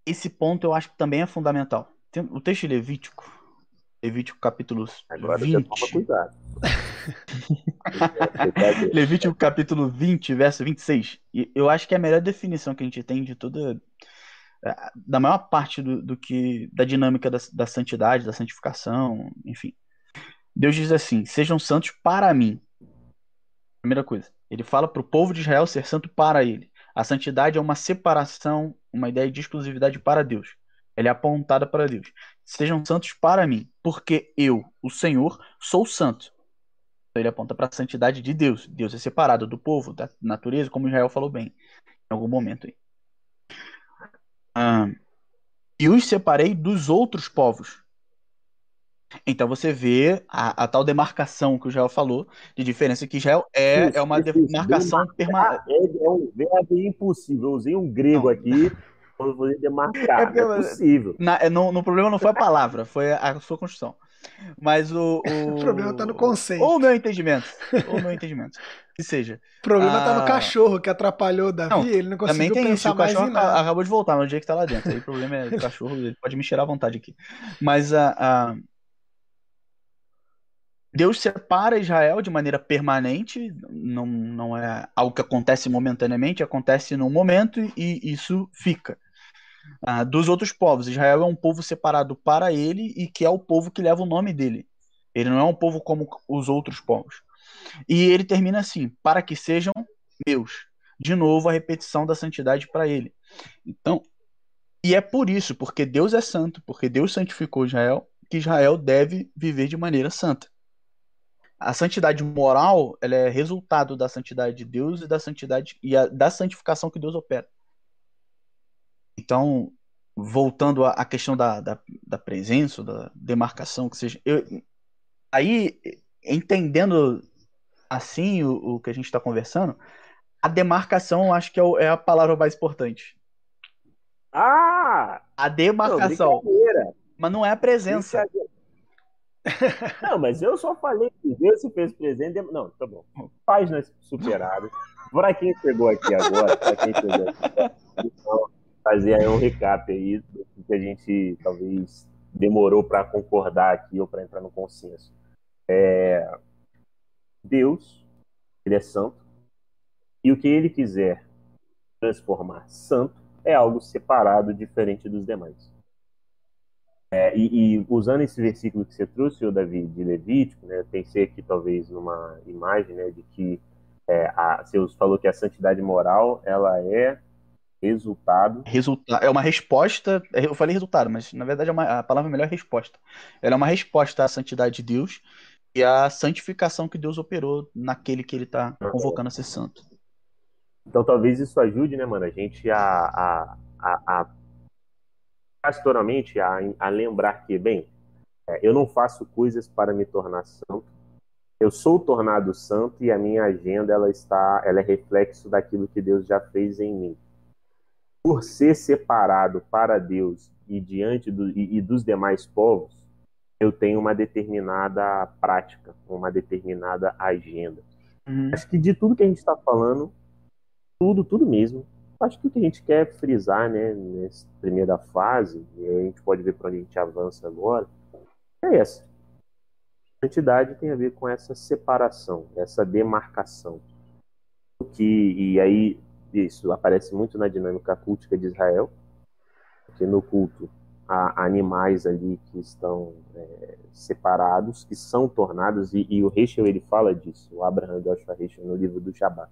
Esse ponto eu acho que também é fundamental. O texto de Levítico, Levítico capítulo Agora 20. Toma cuidado. Levítico capítulo 20, verso 26. E eu acho que é a melhor definição que a gente tem de toda. É, da maior parte do, do que. da dinâmica da, da santidade, da santificação, enfim. Deus diz assim: sejam santos para mim. Primeira coisa. Ele fala para o povo de Israel ser santo para ele. A santidade é uma separação, uma ideia de exclusividade para Deus. Ela é apontada para Deus. Sejam santos para mim, porque eu, o Senhor, sou santo. Então, ele aponta para a santidade de Deus. Deus é separado do povo, da natureza, como Israel falou bem em algum momento aí. Ah, e os separei dos outros povos. Então você vê a, a, tal demarcação que o Israel falou, de diferença que Israel é, isso, é uma isso, demarcação permanente. É, é, um verbo impossível. Eu usei um grego não. aqui para poder demarcar. É, é possível. Na, é, no, no problema não foi a palavra, foi a sua construção. Mas o. O, o problema está no conceito. Ou o meu entendimento. Ou o meu entendimento. Que seja. O problema está ah... no cachorro que atrapalhou o Davi, não, ele não conseguiu também tem pensar isso. O cachorro acabou de voltar, mas o dia que está lá dentro. Aí o problema é o cachorro, ele pode me cheirar à vontade aqui. Mas a. a... Deus separa Israel de maneira permanente, não, não é algo que acontece momentaneamente, acontece num momento e isso fica ah, dos outros povos. Israel é um povo separado para ele e que é o povo que leva o nome dele. Ele não é um povo como os outros povos. E ele termina assim: para que sejam meus. De novo, a repetição da santidade para ele. Então, e é por isso, porque Deus é santo, porque Deus santificou Israel, que Israel deve viver de maneira santa. A santidade moral, ela é resultado da santidade de Deus e da santidade e a, da santificação que Deus opera. Então, voltando à questão da, da, da presença, da demarcação, que seja. Eu, aí, entendendo assim o, o que a gente está conversando, a demarcação acho que é, o, é, a palavra mais importante. Ah! A demarcação. Não, mas não é a presença. Não, mas eu só falei que Deus se fez presente. Não, tá bom. Páginas superadas. Para quem chegou aqui agora, para quem chegou aqui, então, fazer aí um recap aí do que a gente talvez demorou para concordar aqui ou para entrar no consenso. É... Deus, ele é santo, e o que ele quiser transformar santo é algo separado, diferente dos demais. É, e, e, usando esse versículo que você trouxe, o Davi, de Levítico, né, pensei aqui talvez numa imagem né, de que é, a, você falou que a santidade moral ela é Resultado. Resultado. É uma resposta. Eu falei resultado, mas na verdade é uma, a palavra melhor é resposta. Ela é uma resposta à santidade de Deus e à santificação que Deus operou naquele que ele está convocando a ser santo. Então talvez isso ajude, né, mano, a gente a, a, a, a pastoralmente a, a lembrar que, bem, é, eu não faço coisas para me tornar santo. Eu sou tornado santo e a minha agenda ela está, ela é reflexo daquilo que Deus já fez em mim por ser separado para Deus e diante do, e, e dos demais povos, eu tenho uma determinada prática, uma determinada agenda. Uhum. Acho que de tudo que a gente está falando, tudo, tudo mesmo, acho que o que a gente quer frisar, né, nessa primeira fase, e a gente pode ver para onde a gente avança agora, é essa. Santidade tem a ver com essa separação, essa demarcação. Que, e aí isso aparece muito na dinâmica cultica de Israel, porque no culto há animais ali que estão é, separados, que são tornados, e, e o Reichel ele fala disso, o Abraham Joshua Reichel no livro do Shabbat.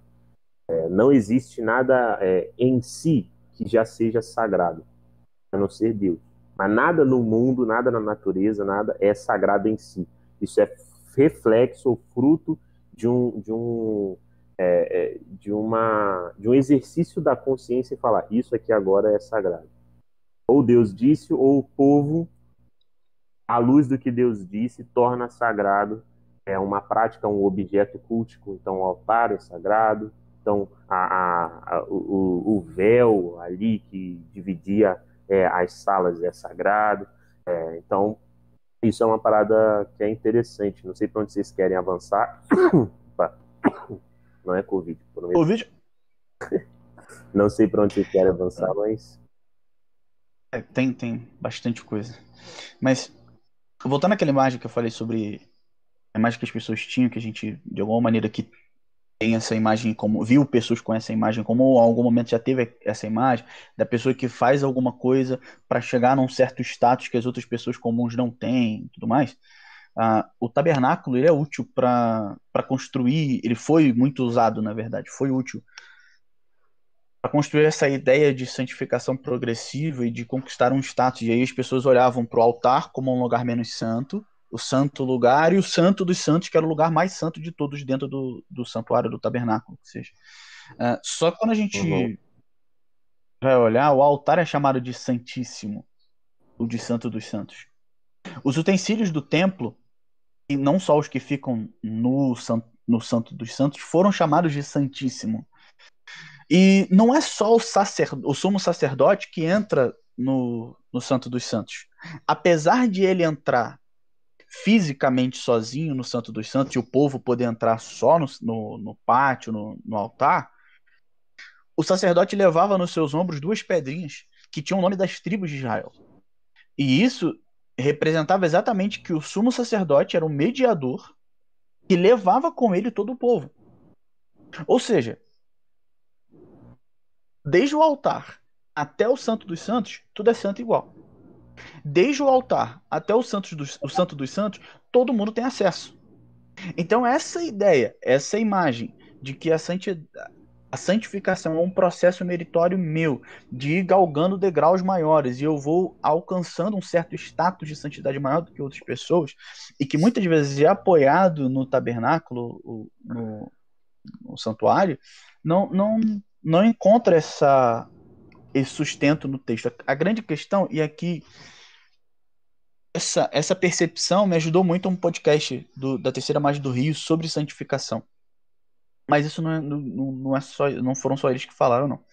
É, não existe nada é, em si que já seja sagrado, a não ser Deus. Mas nada no mundo, nada na natureza, nada é sagrado em si. Isso é reflexo ou fruto de um, de um, é, é, de uma, de um exercício da consciência e falar isso aqui agora é sagrado. Ou Deus disse, ou o povo, à luz do que Deus disse, torna sagrado é uma prática, um objeto cultico. Então, o altar é sagrado, então, a, a, a, o, o, véu ali que dividia é, as salas é sagrado. É, então, isso é uma parada que é interessante. Não sei para onde vocês querem avançar. Não é Covid. Covid? Não sei para onde vocês querem avançar, mas. É, tem, tem bastante coisa. Mas, voltando àquela imagem que eu falei sobre a imagem que as pessoas tinham, que a gente, de alguma maneira, que tem essa imagem como viu pessoas com essa imagem como em algum momento já teve essa imagem da pessoa que faz alguma coisa para chegar num certo status que as outras pessoas comuns não têm tudo mais ah, o tabernáculo ele é útil para construir ele foi muito usado na verdade foi útil. Para construir essa ideia de santificação progressiva e de conquistar um status e aí as pessoas olhavam para o altar como um lugar menos santo o santo lugar e o santo dos santos, que era o lugar mais santo de todos dentro do, do santuário do tabernáculo. Que seja. Uh, só que quando a gente uhum. vai olhar, o altar é chamado de Santíssimo, o de Santo dos Santos. Os utensílios do templo, e não só os que ficam no, no Santo dos Santos, foram chamados de Santíssimo. E não é só o, sacer, o sumo sacerdote que entra no, no Santo dos Santos. Apesar de ele entrar fisicamente sozinho no Santo dos Santos e o povo poder entrar só no, no, no pátio, no, no altar, o sacerdote levava nos seus ombros duas pedrinhas que tinham o nome das tribos de Israel. E isso representava exatamente que o sumo sacerdote era o mediador que levava com ele todo o povo. Ou seja, desde o altar até o Santo dos Santos, tudo é santo igual. Desde o altar até o, Santos dos, o Santo dos Santos, todo mundo tem acesso. Então, essa ideia, essa imagem de que a, a santificação é um processo meritório meu, de ir galgando degraus maiores e eu vou alcançando um certo status de santidade maior do que outras pessoas, e que muitas vezes é apoiado no tabernáculo, no, no santuário, não, não, não encontra essa, esse sustento no texto. A grande questão, e aqui essa, essa percepção me ajudou muito um podcast do, da Terceira Margem do Rio sobre santificação. Mas isso não, é, não, não, é só, não foram só eles que falaram, não.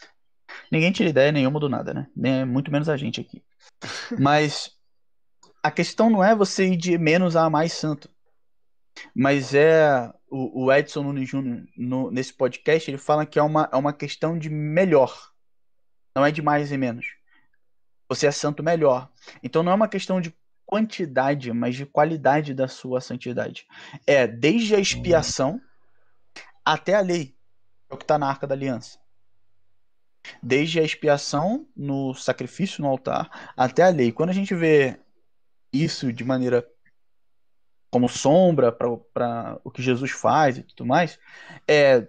Ninguém tira ideia nenhuma do nada, né? Nem, muito menos a gente aqui. Mas a questão não é você ir de menos a mais santo. Mas é o, o Edson Nunes Júnior, no, nesse podcast, ele fala que é uma, é uma questão de melhor. Não é de mais e menos. Você é santo melhor. Então não é uma questão de quantidade, mas de qualidade da sua santidade. É desde a expiação até a lei, é o que está na arca da aliança. Desde a expiação no sacrifício no altar até a lei. Quando a gente vê isso de maneira como sombra para o que Jesus faz e tudo mais, é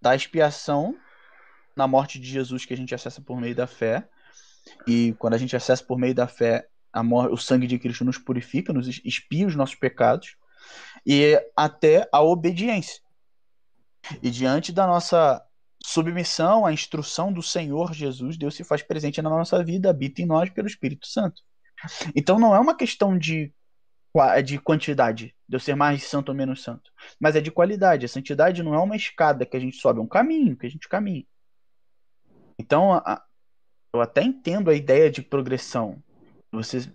da expiação na morte de Jesus que a gente acessa por meio da fé. E quando a gente acessa por meio da fé, o sangue de Cristo nos purifica, nos expia os nossos pecados, e até a obediência. E diante da nossa submissão à instrução do Senhor Jesus, Deus se faz presente na nossa vida, habita em nós pelo Espírito Santo. Então não é uma questão de, de quantidade, de eu ser mais santo ou menos santo, mas é de qualidade. A santidade não é uma escada que a gente sobe, é um caminho que a gente caminha. Então, a, eu até entendo a ideia de progressão, você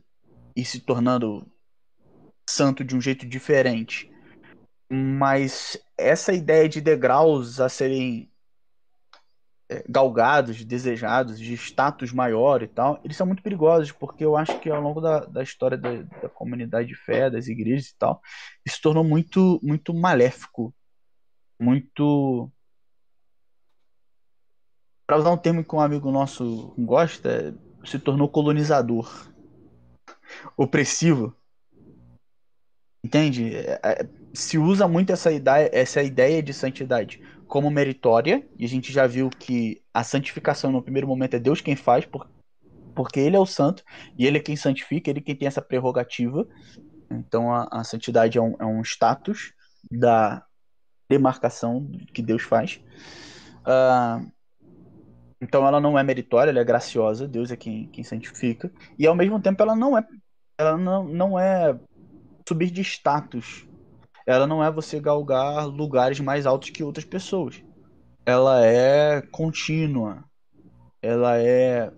ir se tornando santo de um jeito diferente. Mas essa ideia de degraus a serem é, galgados, desejados, de status maior e tal, eles são muito perigosos, porque eu acho que ao longo da, da história da, da comunidade de fé, das igrejas e tal, isso tornou muito, muito maléfico, muito. Para usar um termo que um amigo nosso gosta, se tornou colonizador, opressivo. Entende? É, é, se usa muito essa ideia, essa ideia de santidade como meritória, e a gente já viu que a santificação no primeiro momento é Deus quem faz, por, porque Ele é o santo, e Ele é quem santifica, Ele é quem tem essa prerrogativa. Então a, a santidade é um, é um status da demarcação que Deus faz. Uh, então ela não é meritória, ela é graciosa, Deus é quem, quem santifica, e ao mesmo tempo ela não é ela não, não é subir de status ela não é você galgar lugares mais altos que outras pessoas. Ela é contínua. Ela é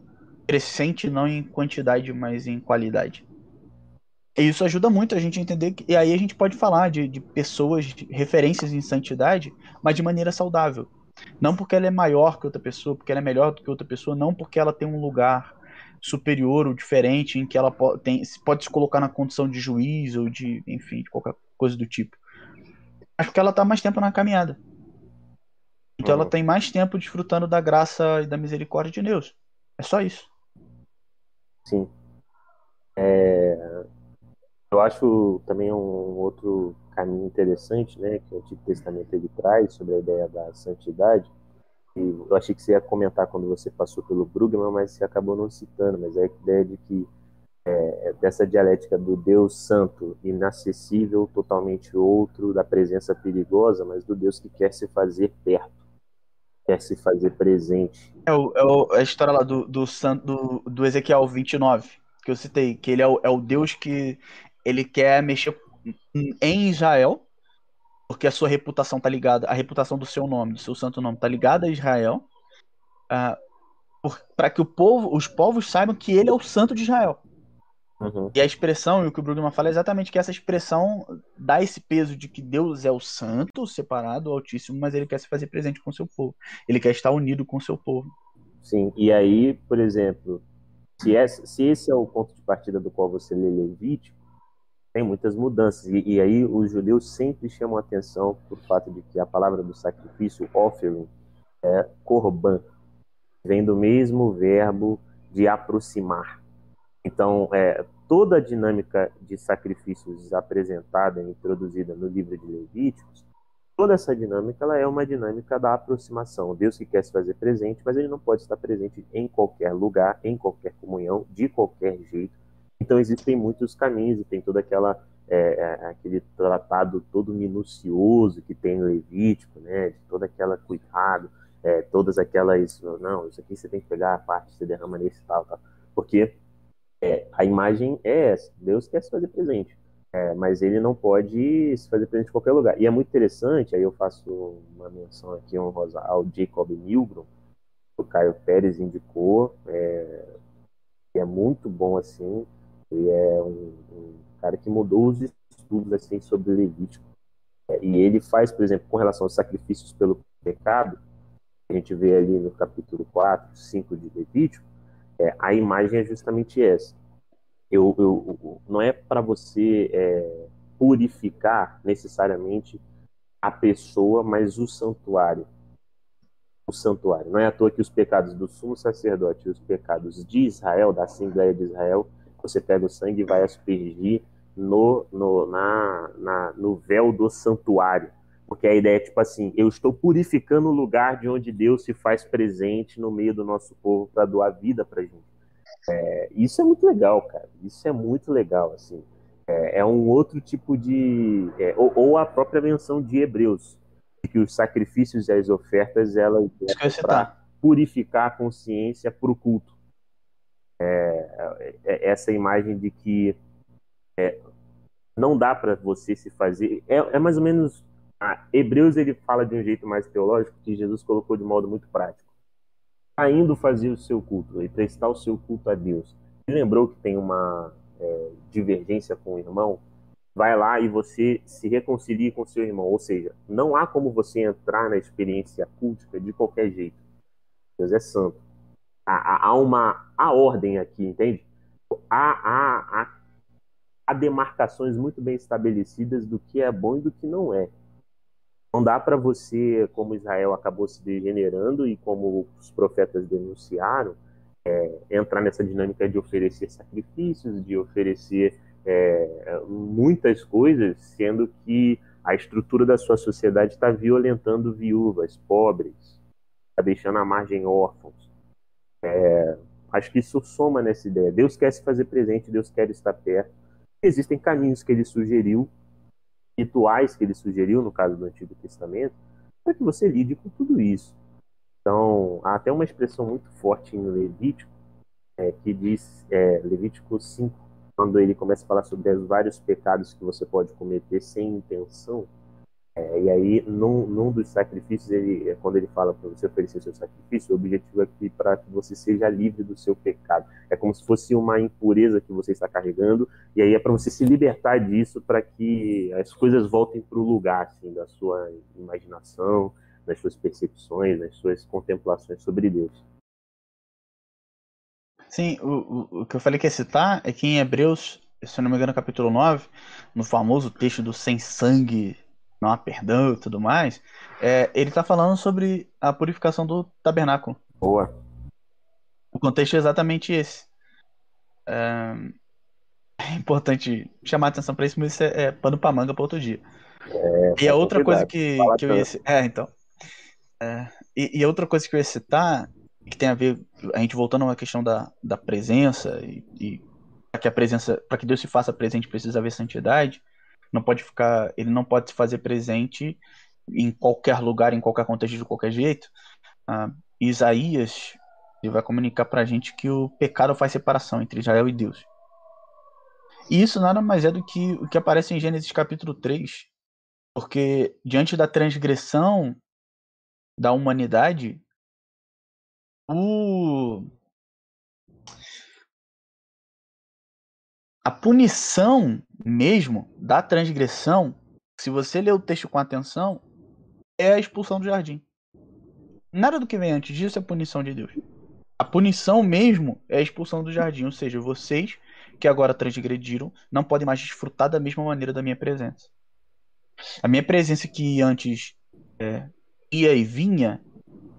crescente não em quantidade, mas em qualidade. E isso ajuda muito a gente a entender que, e aí a gente pode falar de, de pessoas, de referências em santidade, mas de maneira saudável. Não porque ela é maior que outra pessoa, porque ela é melhor do que outra pessoa, não porque ela tem um lugar superior ou diferente em que ela pode, tem, pode se colocar na condição de juiz ou de, enfim, de qualquer coisa do tipo. Acho que ela está mais tempo na caminhada. Então ela tem mais tempo desfrutando da graça e da misericórdia de Deus. É só isso. Sim. É... Eu acho também um outro caminho interessante, né, que o Antigo Testamento ele traz sobre a ideia da santidade. Eu achei que você ia comentar quando você passou pelo Brugman, mas você acabou não citando. Mas é a ideia de que é, dessa dialética do Deus santo, inacessível, totalmente outro, da presença perigosa, mas do Deus que quer se fazer perto, quer se fazer presente. É, o, é o, a história lá do, do, do, do Ezequiel 29, que eu citei, que ele é o, é o Deus que ele quer mexer em Israel, porque a sua reputação tá ligada, a reputação do seu nome, do seu santo nome, tá ligada a Israel, uh, para que o povo, os povos saibam que ele é o santo de Israel. Uhum. E a expressão, e o que o Brugman fala é exatamente que essa expressão dá esse peso de que Deus é o santo, separado, o altíssimo, mas ele quer se fazer presente com o seu povo. Ele quer estar unido com o seu povo. Sim, e aí, por exemplo, se esse, se esse é o ponto de partida do qual você lê Levítico, tem muitas mudanças. E, e aí os judeus sempre chamam atenção por fato de que a palavra do sacrifício, offering, é korban, vem do mesmo verbo de aproximar. Então, é, toda a dinâmica de sacrifícios apresentada e introduzida no livro de Levíticos, toda essa dinâmica ela é uma dinâmica da aproximação. Deus que quer se fazer presente, mas ele não pode estar presente em qualquer lugar, em qualquer comunhão, de qualquer jeito. Então existem muitos caminhos e tem toda aquela é, é aquele tratado todo minucioso que tem no Levítico, né? De toda aquela cuidado, é, todas aquelas não, isso aqui você tem que pegar a parte você derrama nesse tal, tal, porque é, a imagem é essa. Deus quer se fazer presente, é, mas ele não pode se fazer presente em qualquer lugar. E é muito interessante, aí eu faço uma menção aqui honrosa ao Jacob Milgrom, o Caio Pérez indicou, é, é muito bom assim, ele é um, um cara que mudou os estudos assim sobre Levítico. É, e ele faz, por exemplo, com relação aos sacrifícios pelo pecado, a gente vê ali no capítulo 4, 5 de Levítico, é, a imagem é justamente essa. Eu, eu não é para você é, purificar necessariamente a pessoa, mas o santuário. O santuário. Não é à toa que os pecados do sumo sacerdote e os pecados de Israel, da Assembleia de Israel, você pega o sangue e vai aspergir no, no, na, na, no véu do santuário. Porque a ideia é tipo assim: eu estou purificando o lugar de onde Deus se faz presente no meio do nosso povo para doar vida para gente. É, isso é muito legal, cara. Isso é muito legal, assim. É, é um outro tipo de. É, ou, ou, a própria menção de Hebreus, que os sacrifícios e as ofertas elas para purificar a consciência para o culto. É, é, essa imagem de que não dá para você se fazer. é mais ou menos ah, Hebreus ele fala de um jeito mais teológico que Jesus colocou de modo muito prático. Indo fazer o seu culto e prestar o seu culto a Deus. Ele lembrou que tem uma é, divergência com o irmão? Vai lá e você se reconcilie com seu irmão. Ou seja, não há como você entrar na experiência cultica de qualquer jeito. Deus é santo. Há, uma há ordem aqui, entende? Há, há, há, há demarcações muito bem estabelecidas do que é bom e do que não é. Não dá para você, como Israel acabou se degenerando e como os profetas denunciaram, é, entrar nessa dinâmica de oferecer sacrifícios, de oferecer é, muitas coisas, sendo que a estrutura da sua sociedade está violentando viúvas, pobres, está deixando à margem órfãos. É, acho que isso soma nessa ideia. Deus quer se fazer presente, Deus quer estar perto. Existem caminhos que ele sugeriu, rituais que ele sugeriu, no caso do Antigo Testamento, para que você lide com tudo isso. Então, há até uma expressão muito forte em Levítico, é, que diz, é, Levítico 5, quando ele começa a falar sobre os vários pecados que você pode cometer sem intenção, é, e aí, num, num, dos sacrifícios, ele, é, quando ele fala para você oferecer seu sacrifício, o objetivo é para que você seja livre do seu pecado. É como se fosse uma impureza que você está carregando, e aí é para você se libertar disso, para que as coisas voltem para o lugar assim, da sua imaginação, das suas percepções, das suas contemplações sobre Deus. Sim, o, o, o que eu falei que ia citar é que em Hebreus, se não me engano, capítulo 9, no famoso texto do sem sangue não há perdão e tudo mais, é, ele está falando sobre a purificação do tabernáculo. Boa. O contexto é exatamente esse. É, é importante chamar atenção para isso, mas isso é, é pano para manga para outro dia. É, e a outra coisa que, que eu ia é então é, e, e outra coisa que eu ia citar que tem a ver a gente voltando a uma questão da, da presença e, e para que a presença para que Deus se faça presente precisa haver santidade não pode ficar, ele não pode se fazer presente em qualquer lugar, em qualquer contexto, de qualquer jeito. Ah, Isaías ele vai comunicar para a gente que o pecado faz separação entre Israel e Deus. E isso nada mais é do que o que aparece em Gênesis capítulo 3. Porque diante da transgressão da humanidade, o a punição mesmo da transgressão, se você ler o texto com atenção, é a expulsão do jardim. Nada do que vem antes disso é punição de Deus. A punição mesmo é a expulsão do jardim, ou seja, vocês que agora transgrediram não podem mais desfrutar da mesma maneira da minha presença. A minha presença que antes é, ia e vinha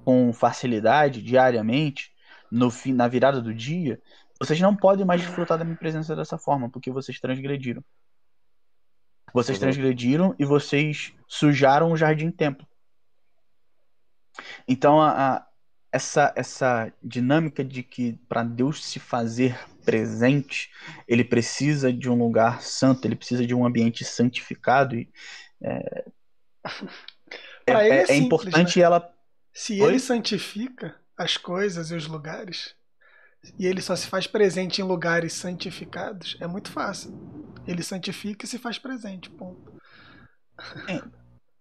com facilidade diariamente, no fim, na virada do dia, vocês não podem mais desfrutar da minha presença dessa forma, porque vocês transgrediram. Vocês uhum. transgrediram e vocês sujaram o jardim templo. Então a, a, essa essa dinâmica de que para Deus se fazer presente, ele precisa de um lugar santo, ele precisa de um ambiente santificado e é, é, é, é, simples, importante né? ela. Se Oi? ele santifica as coisas e os lugares, e ele só se faz presente em lugares santificados, é muito fácil. Ele santifica e se faz presente, ponto. É,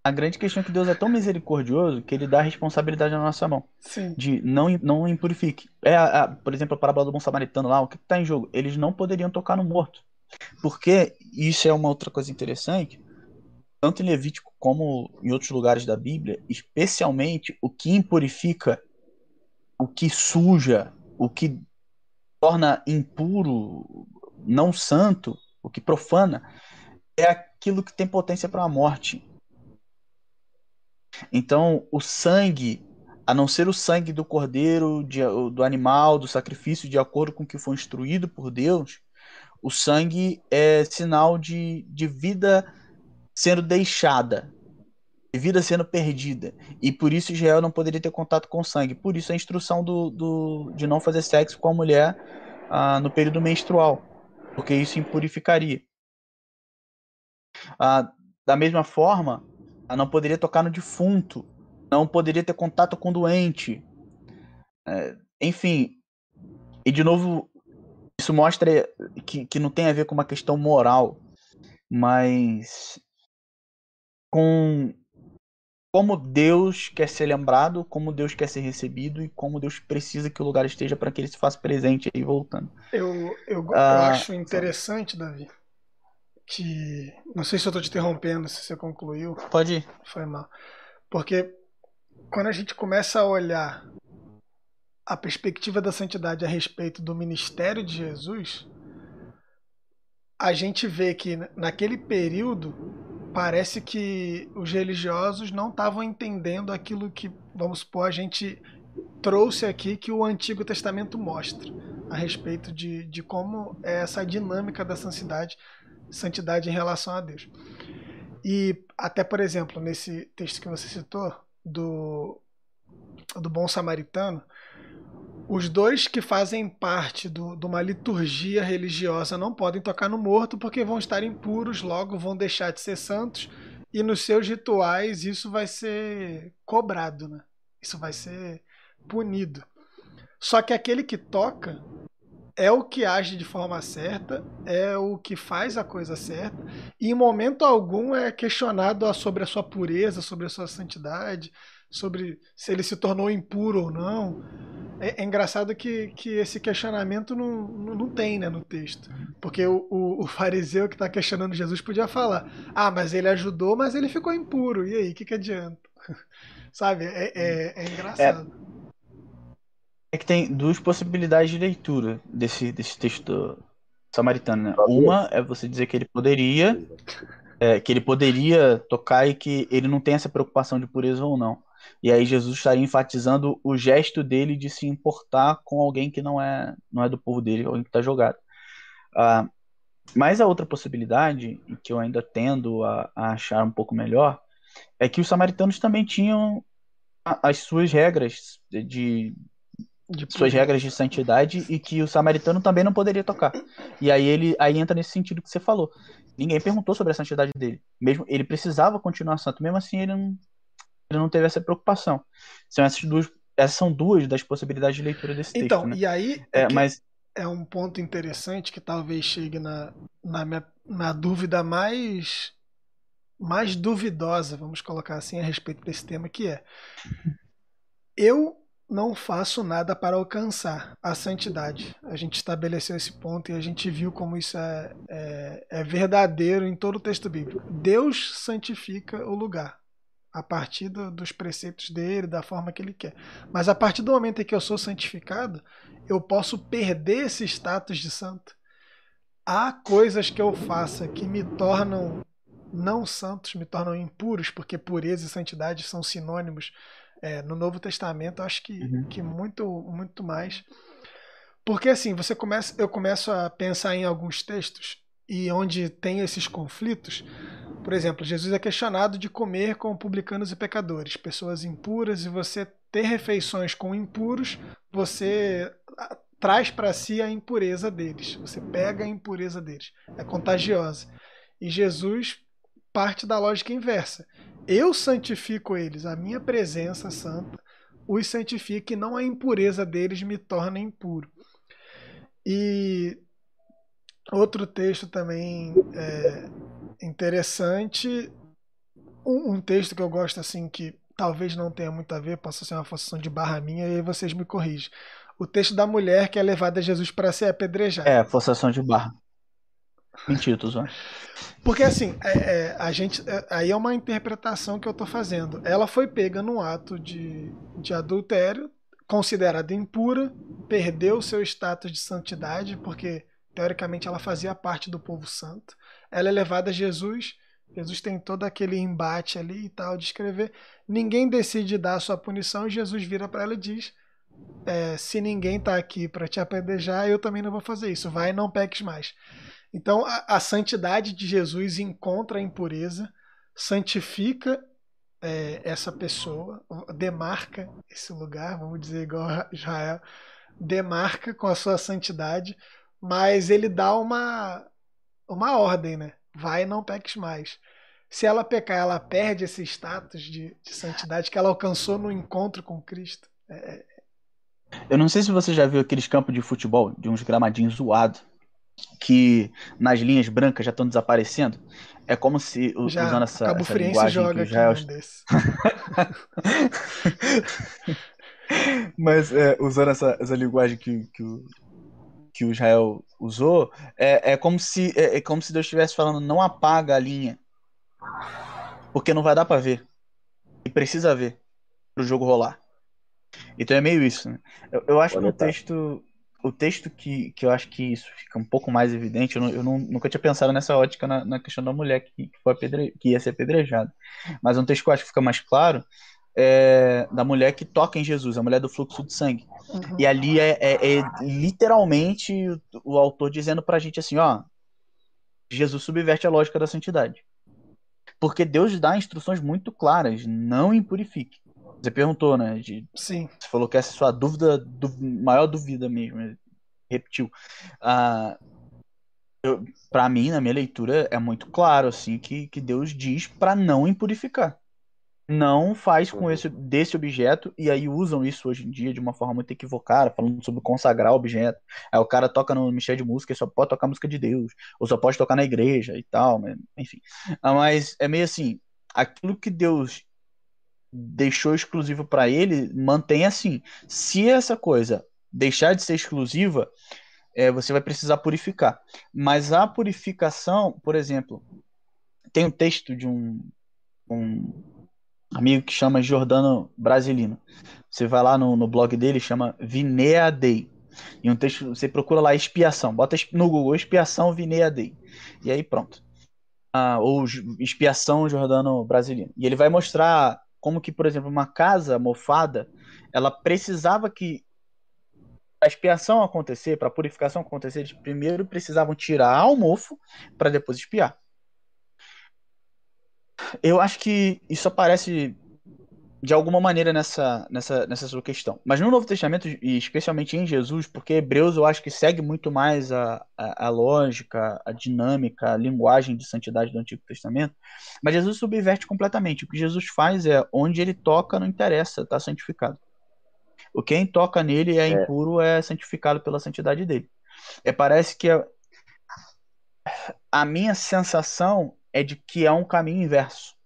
a grande questão é que Deus é tão misericordioso que ele dá a responsabilidade na nossa mão. Sim. De não, não impurifique. É, a, a, por exemplo, a parábola do bom samaritano lá, o que está em jogo? Eles não poderiam tocar no morto. Porque, isso é uma outra coisa interessante, tanto em Levítico como em outros lugares da Bíblia, especialmente o que impurifica, o que suja, o que torna impuro, não santo, o que profana, é aquilo que tem potência para a morte. Então, o sangue, a não ser o sangue do cordeiro, de, do animal, do sacrifício, de acordo com o que foi instruído por Deus, o sangue é sinal de, de vida sendo deixada, de vida sendo perdida. E por isso Israel não poderia ter contato com sangue. Por isso a instrução do, do de não fazer sexo com a mulher ah, no período menstrual, porque isso impurificaria. Ah, da mesma forma, não poderia tocar no defunto, não poderia ter contato com doente. É, enfim, e de novo, isso mostra que, que não tem a ver com uma questão moral, mas com como Deus quer ser lembrado, como Deus quer ser recebido e como Deus precisa que o lugar esteja para que ele se faça presente aí voltando. Eu, eu, ah, eu acho interessante, Davi, que. Não sei se eu estou te interrompendo, se você concluiu. Pode ir. Foi mal. Porque quando a gente começa a olhar a perspectiva da santidade a respeito do ministério de Jesus, a gente vê que naquele período parece que os religiosos não estavam entendendo aquilo que, vamos supor, a gente trouxe aqui que o Antigo Testamento mostra a respeito de, de como é essa dinâmica da santidade, santidade em relação a Deus. E até, por exemplo, nesse texto que você citou, do, do bom samaritano, os dois que fazem parte do, de uma liturgia religiosa não podem tocar no morto porque vão estar impuros, logo vão deixar de ser santos, e nos seus rituais isso vai ser cobrado, né? Isso vai ser punido. Só que aquele que toca é o que age de forma certa, é o que faz a coisa certa, e em momento algum é questionado sobre a sua pureza, sobre a sua santidade, sobre se ele se tornou impuro ou não. É, é engraçado que, que esse questionamento não, não, não, tem né, no texto. Porque o, o, o fariseu que está questionando Jesus podia falar: Ah, mas ele ajudou, mas ele ficou impuro. E aí, o que, que adianta? Sabe? É, é, é engraçado. É, é, que tem duas possibilidades de leitura desse, desse texto samaritano. Né? Uma é você dizer que ele poderia. É, que ele poderia tocar e que ele não tem essa preocupação de pureza ou não. E aí Jesus estaria enfatizando o gesto dele de se importar com alguém que não é, não é do povo dele, alguém que está jogado. Uh, mas a outra possibilidade, que eu ainda tendo a, a, achar um pouco melhor, é que os samaritanos também tinham as suas regras de, de suas regras de santidade e que o samaritano também não poderia tocar. E aí ele aí entra nesse sentido que você falou. Ninguém perguntou sobre a santidade dele. Mesmo ele precisava continuar santo, mesmo assim ele não, ele não teve essa preocupação. São essas duas, essas são duas das possibilidades de leitura desse texto. Então, né? e aí é, é mas é um ponto interessante que talvez chegue na, na minha na dúvida mais mais duvidosa, vamos colocar assim, a respeito desse tema, que é eu não faço nada para alcançar a santidade. A gente estabeleceu esse ponto e a gente viu como isso é, é, é verdadeiro em todo o texto bíblico. Deus santifica o lugar a partir do, dos preceitos dele, da forma que ele quer. Mas a partir do momento em que eu sou santificado, eu posso perder esse status de santo. Há coisas que eu faça que me tornam não santos, me tornam impuros, porque pureza e santidade são sinônimos. É, no Novo Testamento, acho que, uhum. que muito, muito mais. Porque assim, você começa, eu começo a pensar em alguns textos e onde tem esses conflitos, por exemplo, Jesus é questionado de comer com publicanos e pecadores, pessoas impuras, e você ter refeições com impuros, você traz para si a impureza deles. Você pega a impureza deles. É contagiosa. E Jesus parte da lógica inversa. Eu santifico eles, a minha presença santa os santifica e não a impureza deles me torna impuro. E Outro texto também é, interessante, um, um, texto que eu gosto assim que talvez não tenha muito a ver, possa ser uma forçação de barra minha e aí vocês me corrigem. O texto da mulher que é levada a Jesus para ser apedrejada. É, forçação de barra. Mentira, tô Porque assim, é, é, a gente, é, aí é uma interpretação que eu estou fazendo. Ela foi pega num ato de, de adultério, considerada impura, perdeu seu status de santidade, porque teoricamente ela fazia parte do povo santo. Ela é levada a Jesus. Jesus tem todo aquele embate ali e tal de escrever. Ninguém decide dar a sua punição e Jesus vira para ela e diz: é, se ninguém está aqui para te apedrejar, eu também não vou fazer isso. Vai, não peques mais. Então a, a santidade de Jesus encontra a impureza, santifica é, essa pessoa, demarca esse lugar, vamos dizer igual Israel, demarca com a sua santidade mas ele dá uma, uma ordem, né? Vai e não peques mais. Se ela pecar, ela perde esse status de, de santidade que ela alcançou no encontro com Cristo. É... é. Eu não sei se você já viu aqueles campos de futebol, de uns gramadinhos zoados, que nas linhas brancas já estão desaparecendo. É como se, já, usando essa, Cabo essa linguagem joga que já... Mas é, usando essa, essa linguagem que, que, que o Israel usou, é, é, como se, é, é como se Deus estivesse falando: não apaga a linha, porque não vai dar para ver. E precisa ver para o jogo rolar. Então é meio isso, né? Eu, eu acho que o texto, o texto que, que eu acho que isso fica um pouco mais evidente, eu, não, eu não, nunca tinha pensado nessa ótica na, na questão da mulher que, que, foi apedre, que ia ser apedrejada. Mas um texto que eu acho que fica mais claro é da mulher que toca em Jesus, a mulher do fluxo de sangue. Uhum. E ali é, é, é, literalmente o, autor dizendo pra gente assim, ó, Jesus subverte a lógica da santidade. Porque Deus dá instruções muito claras, não impurifique. Você perguntou, né? De, Sim. Você falou que essa é a sua dúvida, du, maior dúvida mesmo. Repetiu. Ah, para mim, na minha leitura, é muito claro assim que, que Deus diz para não impurificar. Não faz com esse desse objeto e aí usam isso hoje em dia de uma forma muito equivocada, falando sobre consagrar o objeto. Aí o cara toca no Michel de música e só pode tocar música de Deus, ou só pode tocar na igreja e tal, enfim. Ah, mas é meio assim, aquilo que Deus deixou exclusivo para ele, mantém assim. Se essa coisa deixar de ser exclusiva, é, você vai precisar purificar. Mas a purificação, por exemplo, tem um texto de um, um amigo que chama Jordano Brasilino. Você vai lá no, no blog dele, chama Vinea Dei. E um texto, você procura lá expiação, bota no Google expiação Vinea Dei. E aí pronto. Ah, ou expiação Jordano Brasilino. E ele vai mostrar como que, por exemplo, uma casa mofada, ela precisava que a expiação acontecer, para a purificação acontecer, eles primeiro precisavam tirar o mofo para depois espiar. Eu acho que isso aparece de alguma maneira nessa, nessa, nessa sua questão. Mas no Novo Testamento, e especialmente em Jesus, porque Hebreus eu acho que segue muito mais a, a, a, lógica, a dinâmica, a linguagem de santidade do Antigo Testamento, mas Jesus subverte completamente. O que Jesus faz é, onde ele toca não interessa, está santificado. O quem toca nele é, é impuro é santificado pela santidade dele. É, parece que a, a minha sensação é de que é um caminho inverso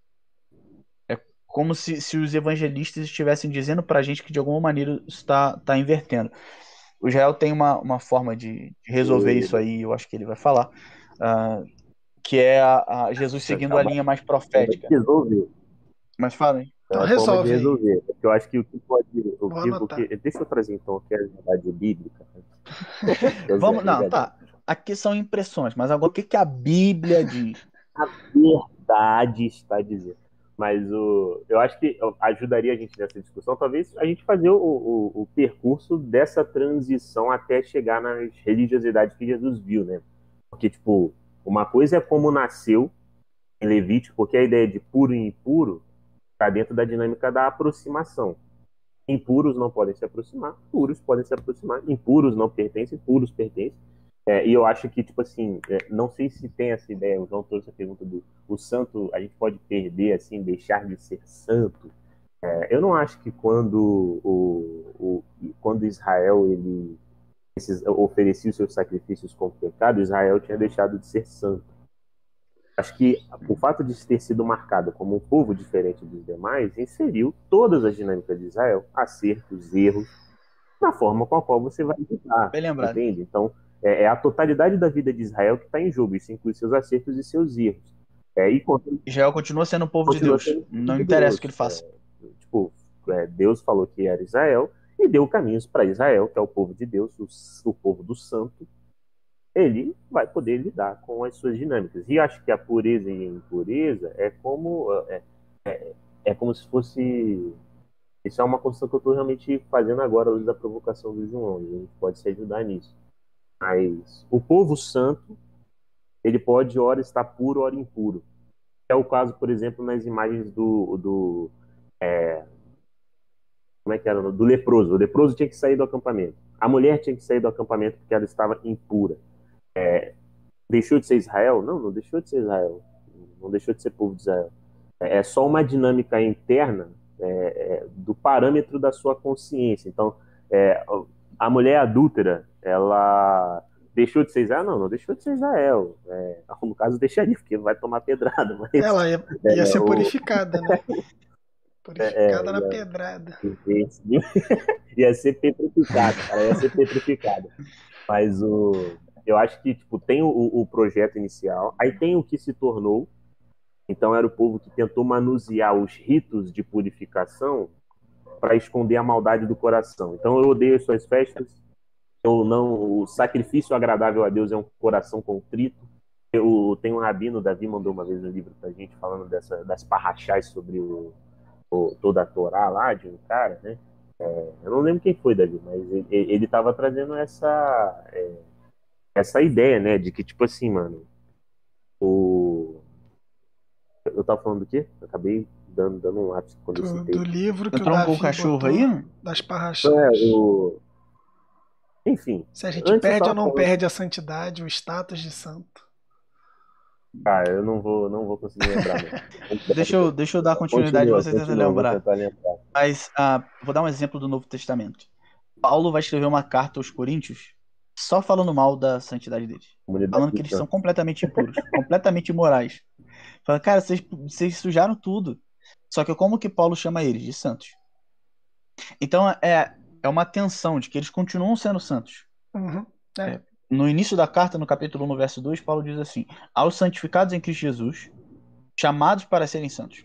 como se, se os evangelistas estivessem dizendo para a gente que de alguma maneira está tá invertendo. O Israel tem uma, uma forma de, resolver isso aí, eu acho que ele vai falar, uh, que é a, a Jesus seguindo a linha mais profética. Resolver. Mas falem. Então, resolve. resolver. Eu acho que o que pode. O que, o que, deixa eu trazer então o que é a verdade bíblica. Vamos, não, tá. Aqui são impressões, mas agora o que, que a Bíblia diz? A verdade está dizendo. Mas o, eu acho que ajudaria a gente nessa discussão, talvez, a gente fazer o, o, o percurso dessa transição até chegar nas religiosidades que Jesus viu, né? Porque, tipo, uma coisa é como nasceu em Levítico, porque a ideia de puro e impuro está dentro da dinâmica da aproximação. Impuros não podem se aproximar, puros podem se aproximar, impuros não pertencem, puros pertencem. É, e eu acho que, tipo assim, é, não sei se tem essa ideia, o João trouxe a pergunta do o santo, a gente pode perder, assim, deixar de ser santo. É, eu não acho que quando, o, o, quando Israel ele esses, oferecia os seus sacrifícios com pecado, Israel tinha deixado de ser santo. Acho que o fato de ter sido marcado como um povo diferente dos demais inseriu todas as dinâmicas de Israel, acertos, erros, na forma com a qual você vai lidar. Bem lembrado. Entende? Então, é, é, a totalidade da vida de Israel que está em jogo. Isso inclui seus acertos e seus erros. É, e Israel continua sendo o povo de Deus. Não de interessa Deus. o que ele faça. É, tipo, é, Deus falou que era Israel e deu caminhos para Israel, que é o povo de Deus, o, o, povo do santo. Ele vai poder lidar com as suas dinâmicas. E acho que a pureza e a impureza é como é, é, é como se fosse isso é uma construção que eu estou realmente fazendo agora, luz da provocação do João. A gente pode se ajudar nisso. Mas o povo santo, ele pode ora estar puro, ora impuro. É o caso, por exemplo, nas imagens do, do é, como é que era? Do leproso. O leproso tinha que sair do acampamento. A mulher tinha que sair do acampamento porque ela estava impura. É, deixou de ser Israel? Não, não deixou de ser Israel. Não deixou de ser povo de Israel. É, é só uma dinâmica interna é, é, do parâmetro da sua consciência. Então, é, a mulher adúltera, ela deixou de ser Israel? Não, não deixou de ser Israel. É, no caso, deixaria, porque vai tomar pedrada. Mas, ela ia, ia é, ser purificada, né? Purificada é, na ia, pedrada. ia ser petrificada, ela ia ser petrificada. Mas o, eu acho que tipo, tem o, o projeto inicial, aí tem o que se tornou. Então era o povo que tentou manusear os ritos de purificação para esconder a maldade do coração. Então eu odeio as suas festas. Eu não, o sacrifício agradável a Deus é um coração contrito. Eu tenho um rabino, o Davi mandou uma vez um livro pra gente falando dessa, das parrachás sobre o, o, toda a Torá lá de um cara, né? É, eu não lembro quem foi, Davi, mas ele estava trazendo essa é, essa ideia, né, de que tipo assim, mano, o eu tava falando do quê? Eu acabei dando, dando um lápis quando do, eu citei. Do livro que Entrou o um cachorro aí? Das parrachas. É, o... Enfim. Se a gente eu perde ou não falando- perde a santidade, o status de santo. Ah, eu não vou, não vou conseguir lembrar. Deixa eu, deixa eu dar continuidade Continua, você tenta lembrar. tentar lembrar. Mas ah, vou dar um exemplo do Novo Testamento. Paulo vai escrever uma carta aos Coríntios só falando mal da santidade deles. Comunidade Falando que eles são completamente impuros, completamente imorais. Fala, cara, vocês, vocês sujaram tudo. Só que como que Paulo chama eles? De santos. Então é, é uma tensão de que eles continuam sendo santos. Uhum. No início da carta, no capítulo 1, no verso 2, Paulo diz assim: Aos santificados em Cristo Jesus, chamados para serem santos.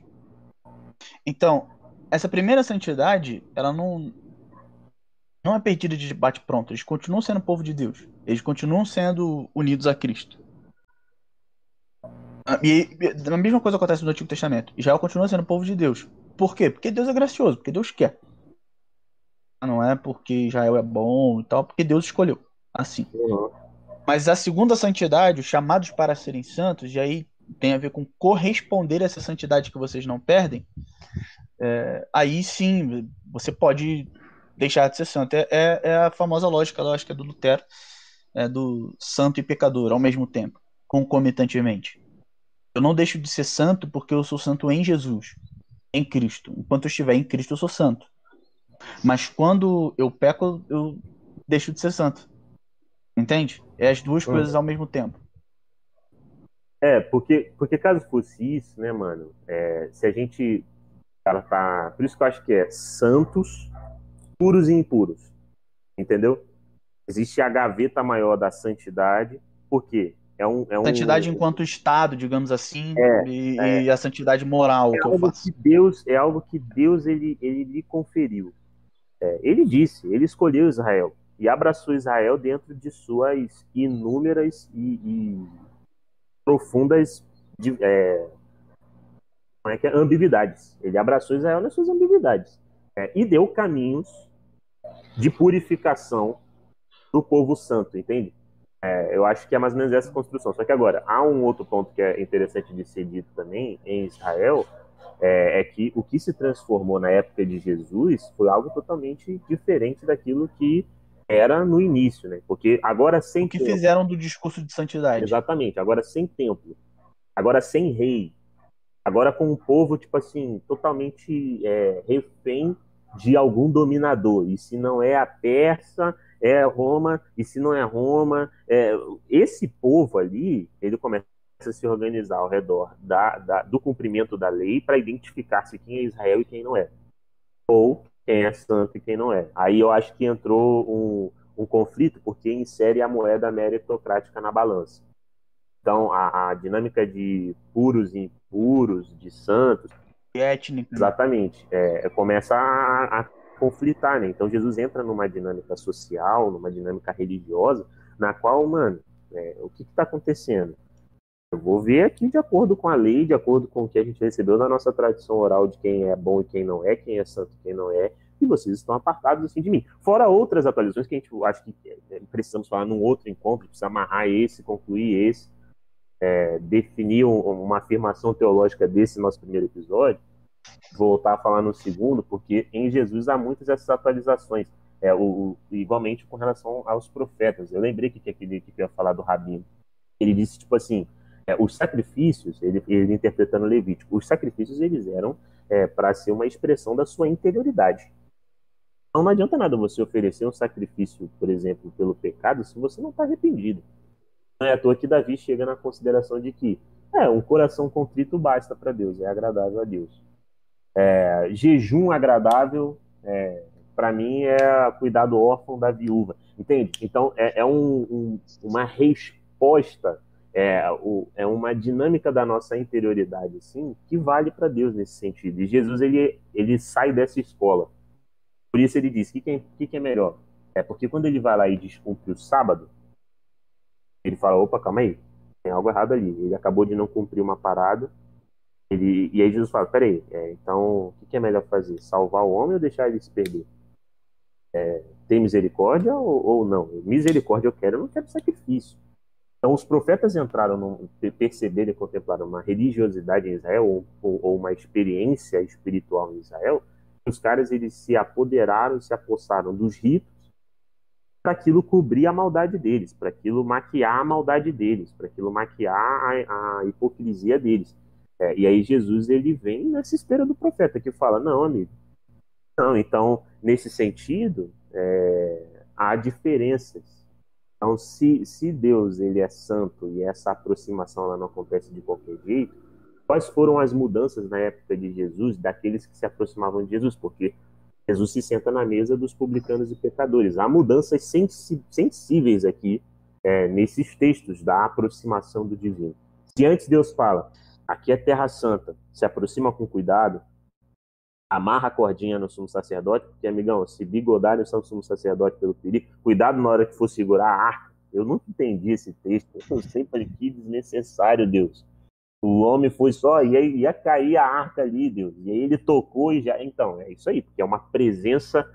Então, essa primeira santidade, ela não não é perdida de bate pronto. Eles continuam sendo povo de Deus. Eles continuam sendo unidos a Cristo. Ah, E, e a mesma coisa acontece no Antigo Testamento. Israel continua sendo povo de Deus. Por quê? Porque Deus é gracioso, porque Deus quer. Não é porque Israel é bom e tal, porque Deus escolheu. Assim. Uhum. Mas a segunda santidade, os chamados para serem santos, e aí tem a ver com corresponder a essa santidade que vocês não perdem, é, aí sim você pode deixar de ser santo. É, é- é a famosa lógica, lógica do Lutero, é, do santo e pecador ao mesmo tempo, concomitantemente. Eu não deixo de ser santo porque eu sou santo em Jesus, em Cristo. Enquanto eu estiver em Cristo, eu sou santo. Mas quando eu peco, eu deixo de ser santo. Entende? É as duas Hum. coisas ao mesmo tempo. É, porque, porque caso fosse isso, né, mano? é, se a gente. Ela tá. Por isso que eu acho que é santos, puros e impuros. Entendeu? Existe a gaveta maior da santidade, porque é um. É um Santidade enquanto Estado, digamos assim, É, e, é. e a santidade moral é que eu algo faço. que Deus é algo que Deus ele, ele lhe conferiu. É, ele disse, ele escolheu Israel e abraçou Israel dentro de suas inúmeras e, e profundas de- é, como é que é? ambiguidades. Ele abraçou Israel nas suas ambiguidades é, e deu caminhos de purificação do povo santo, entende? É, eu acho que é mais ou menos essa construção. Só que agora, há um outro ponto que é interessante de ser dito também em Israel, é, é que o que se transformou na época de Jesus foi algo totalmente diferente daquilo que era no início, né? Porque agora sem O que templo- fizeram do discurso de santidade. Exatamente, agora sem templo, agora sem rei, agora com um povo, tipo assim, totalmente é, refém de algum dominador. E se não é a Persa, é Roma, e se não é Roma, é... esse povo ali, ele começa a se organizar ao redor da, da- do cumprimento da lei para identificar-se quem é Israel e quem não é. Ou quem é santo e quem não é. Aí eu acho que entrou um, um conflito porque insere a moeda meritocrática na balança. Então, a, a dinâmica de puros e impuros, de santos, étnica. exatamente, é, começa a, a conflitar, né? Então, Jesus entra numa dinâmica social, numa dinâmica religiosa, na qual, mano, é, o que está acontecendo? Eu vou ver aqui de acordo com a lei, de acordo com o que a gente recebeu na nossa tradição oral de quem é bom e quem não é, quem é santo e quem não é, e vocês estão apartados assim de mim. Fora outras atualizações que a gente acho que é, precisamos falar num outro encontro, precisa amarrar esse, concluir esse, é, definir um- uma afirmação teológica desse nosso primeiro episódio, voltar a falar no segundo, porque em Jesus há muitas dessas atualizações. É, o, igualmente com relação aos profetas. Eu lembrei que, que aquele que ia falar do Rabino. Ele disse, tipo assim, é, os sacrifícios, ele, ele interpretando Levítico, os sacrifícios eles eram para ser uma expressão da sua interioridade. Então não adianta nada você oferecer um sacrifício, por exemplo, pelo pecado, se você não está arrependido. Não é à toa que Davi chega na consideração de que é, um coração contrito basta para Deus, é agradável a Deus. É, jejum agradável, é, para mim, é cuidar do órfão da viúva. Entende? Então, é, é um- um- uma resposta, é, o- é uma dinâmica da nossa interioridade, assim, que vale para Deus nesse sentido. E Jesus, ele, ele sai dessa escola. Por isso ele diz: o que, que, é, que, que é melhor? É porque quando ele vai lá e descumpre o sábado, ele fala: opa, calma aí, tem algo errado ali. Ele acabou de não cumprir uma parada. Ele, e aí Jesus fala: peraí, é, então o que, é melhor fazer? Salvar o homem ou deixar ele se perder? É, tem misericórdia ou, ou, não? Misericórdia eu quero, eu não quero sacrifício. Então os profetas entraram, perceberam e contemplaram uma religiosidade em Israel ou, ou uma experiência espiritual em Israel. Os caras eles se apoderaram, se apossaram dos ritos para aquilo cobrir a maldade deles, para aquilo maquiar a maldade deles, para aquilo maquiar a, a hipocrisia deles. É, e aí Jesus ele vem nessa esteira do profeta que fala não, amigo, não. Então nesse sentido é, há diferenças então, se, se Deus ele é santo e essa aproximação ela não acontece de qualquer jeito, quais foram as mudanças na época de Jesus daqueles que se aproximavam de Jesus? Porque Jesus se senta na mesa dos publicanos e pecadores. Há mudanças sensíveis aqui é, nesses textos da aproximação do divino. Se antes Deus fala, aqui é terra santa, se aproxima com cuidado, amarra a cordinha no sumo sacerdote, porque, amigão, se bigodarem o sumo sacerdote pelo perigo, cuidado na hora que for segurar a arca. Eu nunca entendi esse texto. Eu sempre que desnecessário, Deus. O homem foi só, ia, ia cair a arca ali, Deus. E aí ele tocou e já. Então, é isso aí, porque é uma presença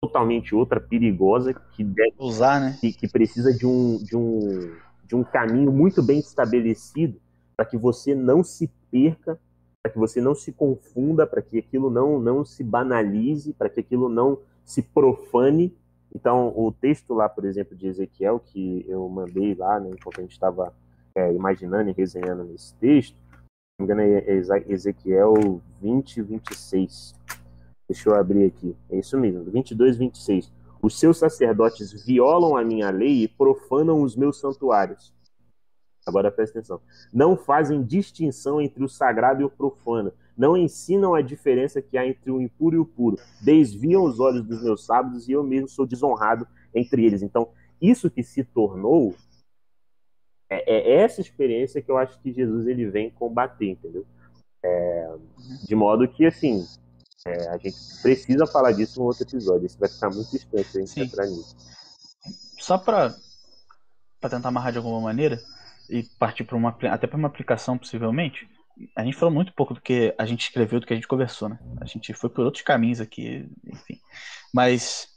totalmente outra, perigosa, que deve usar, né? Que, que precisa de um, de, um, de um caminho muito bem estabelecido para que você não se perca para que você não se confunda, para que aquilo não, não se banalize, para que aquilo não se profane. Então, o texto lá, por exemplo, de Ezequiel, que eu mandei lá, né, enquanto a gente estava é, imaginando e resenhando nesse texto, não me engano, é Ezequiel 20, 26. Deixa eu abrir aqui. É isso mesmo, 22, 26. Os seus sacerdotes violam a minha lei e profanam os meus santuários. Agora presta atenção. Não fazem distinção entre o sagrado e o profano. Não ensinam a diferença que há entre o impuro e o puro. Desviam os olhos dos meus sábados e eu mesmo sou desonrado entre eles. Então, isso que se tornou é, é essa experiência que eu acho que Jesus ele vem combater, entendeu? É, de modo que, assim, é, a gente precisa falar disso em outro episódio. Isso vai ficar muito distante a gente Sim. entrar nisso. Só para tentar amarrar de alguma maneira, e partir para uma até para uma aplicação possivelmente, a gente falou muito pouco do que a gente escreveu, do que a gente conversou, né? A gente foi por outros caminhos aqui, enfim. Mas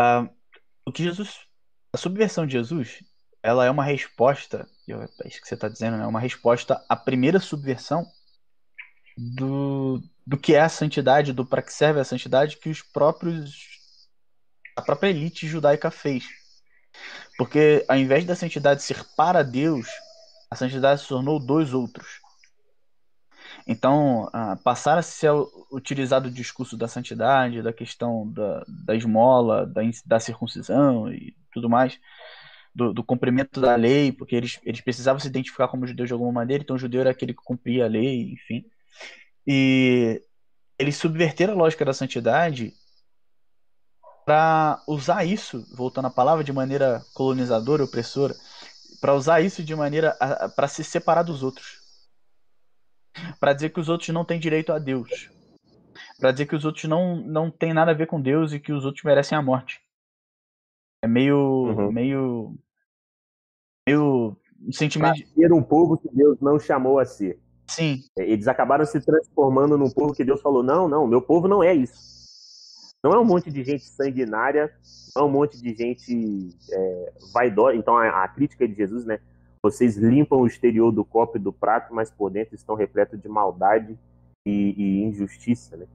uh, o que Jesus, a subversão de Jesus, ela é uma resposta, é isso que você está dizendo, né? Uma resposta à primeira subversão do, do que é a santidade, do para que serve a santidade que os próprios a própria elite judaica fez porque ao invés da santidade ser para Deus, a santidade se tornou dois outros. Então, uh, passar a ser utilizado o discurso da santidade, da questão da, da esmola, da, da circuncisão e tudo mais, do, do, cumprimento da lei, porque eles, eles precisavam se identificar como judeus de alguma maneira, então o judeu era aquele que cumpria a lei, enfim. E eles subverteram a lógica da santidade para usar isso, voltando à palavra, de maneira colonizadora, opressora, para usar isso de maneira para se separar dos outros. Para dizer que os outros não têm direito a Deus. Para dizer que os outros não, não têm nada a ver com Deus e que os outros merecem a morte. É meio. Uhum. meio. meio. um sentimento. Pra ser um povo que Deus não chamou a ser. Sim. Eles acabaram se transformando num povo que Deus falou: não, não, meu povo não é isso. Não é um monte de gente sanguinária, não é um monte de gente é, vaidosa. Então, a, a, crítica de Jesus, né? Vocês limpam o exterior do copo e do prato, mas por dentro estão repletos de maldade e, e injustiça, né?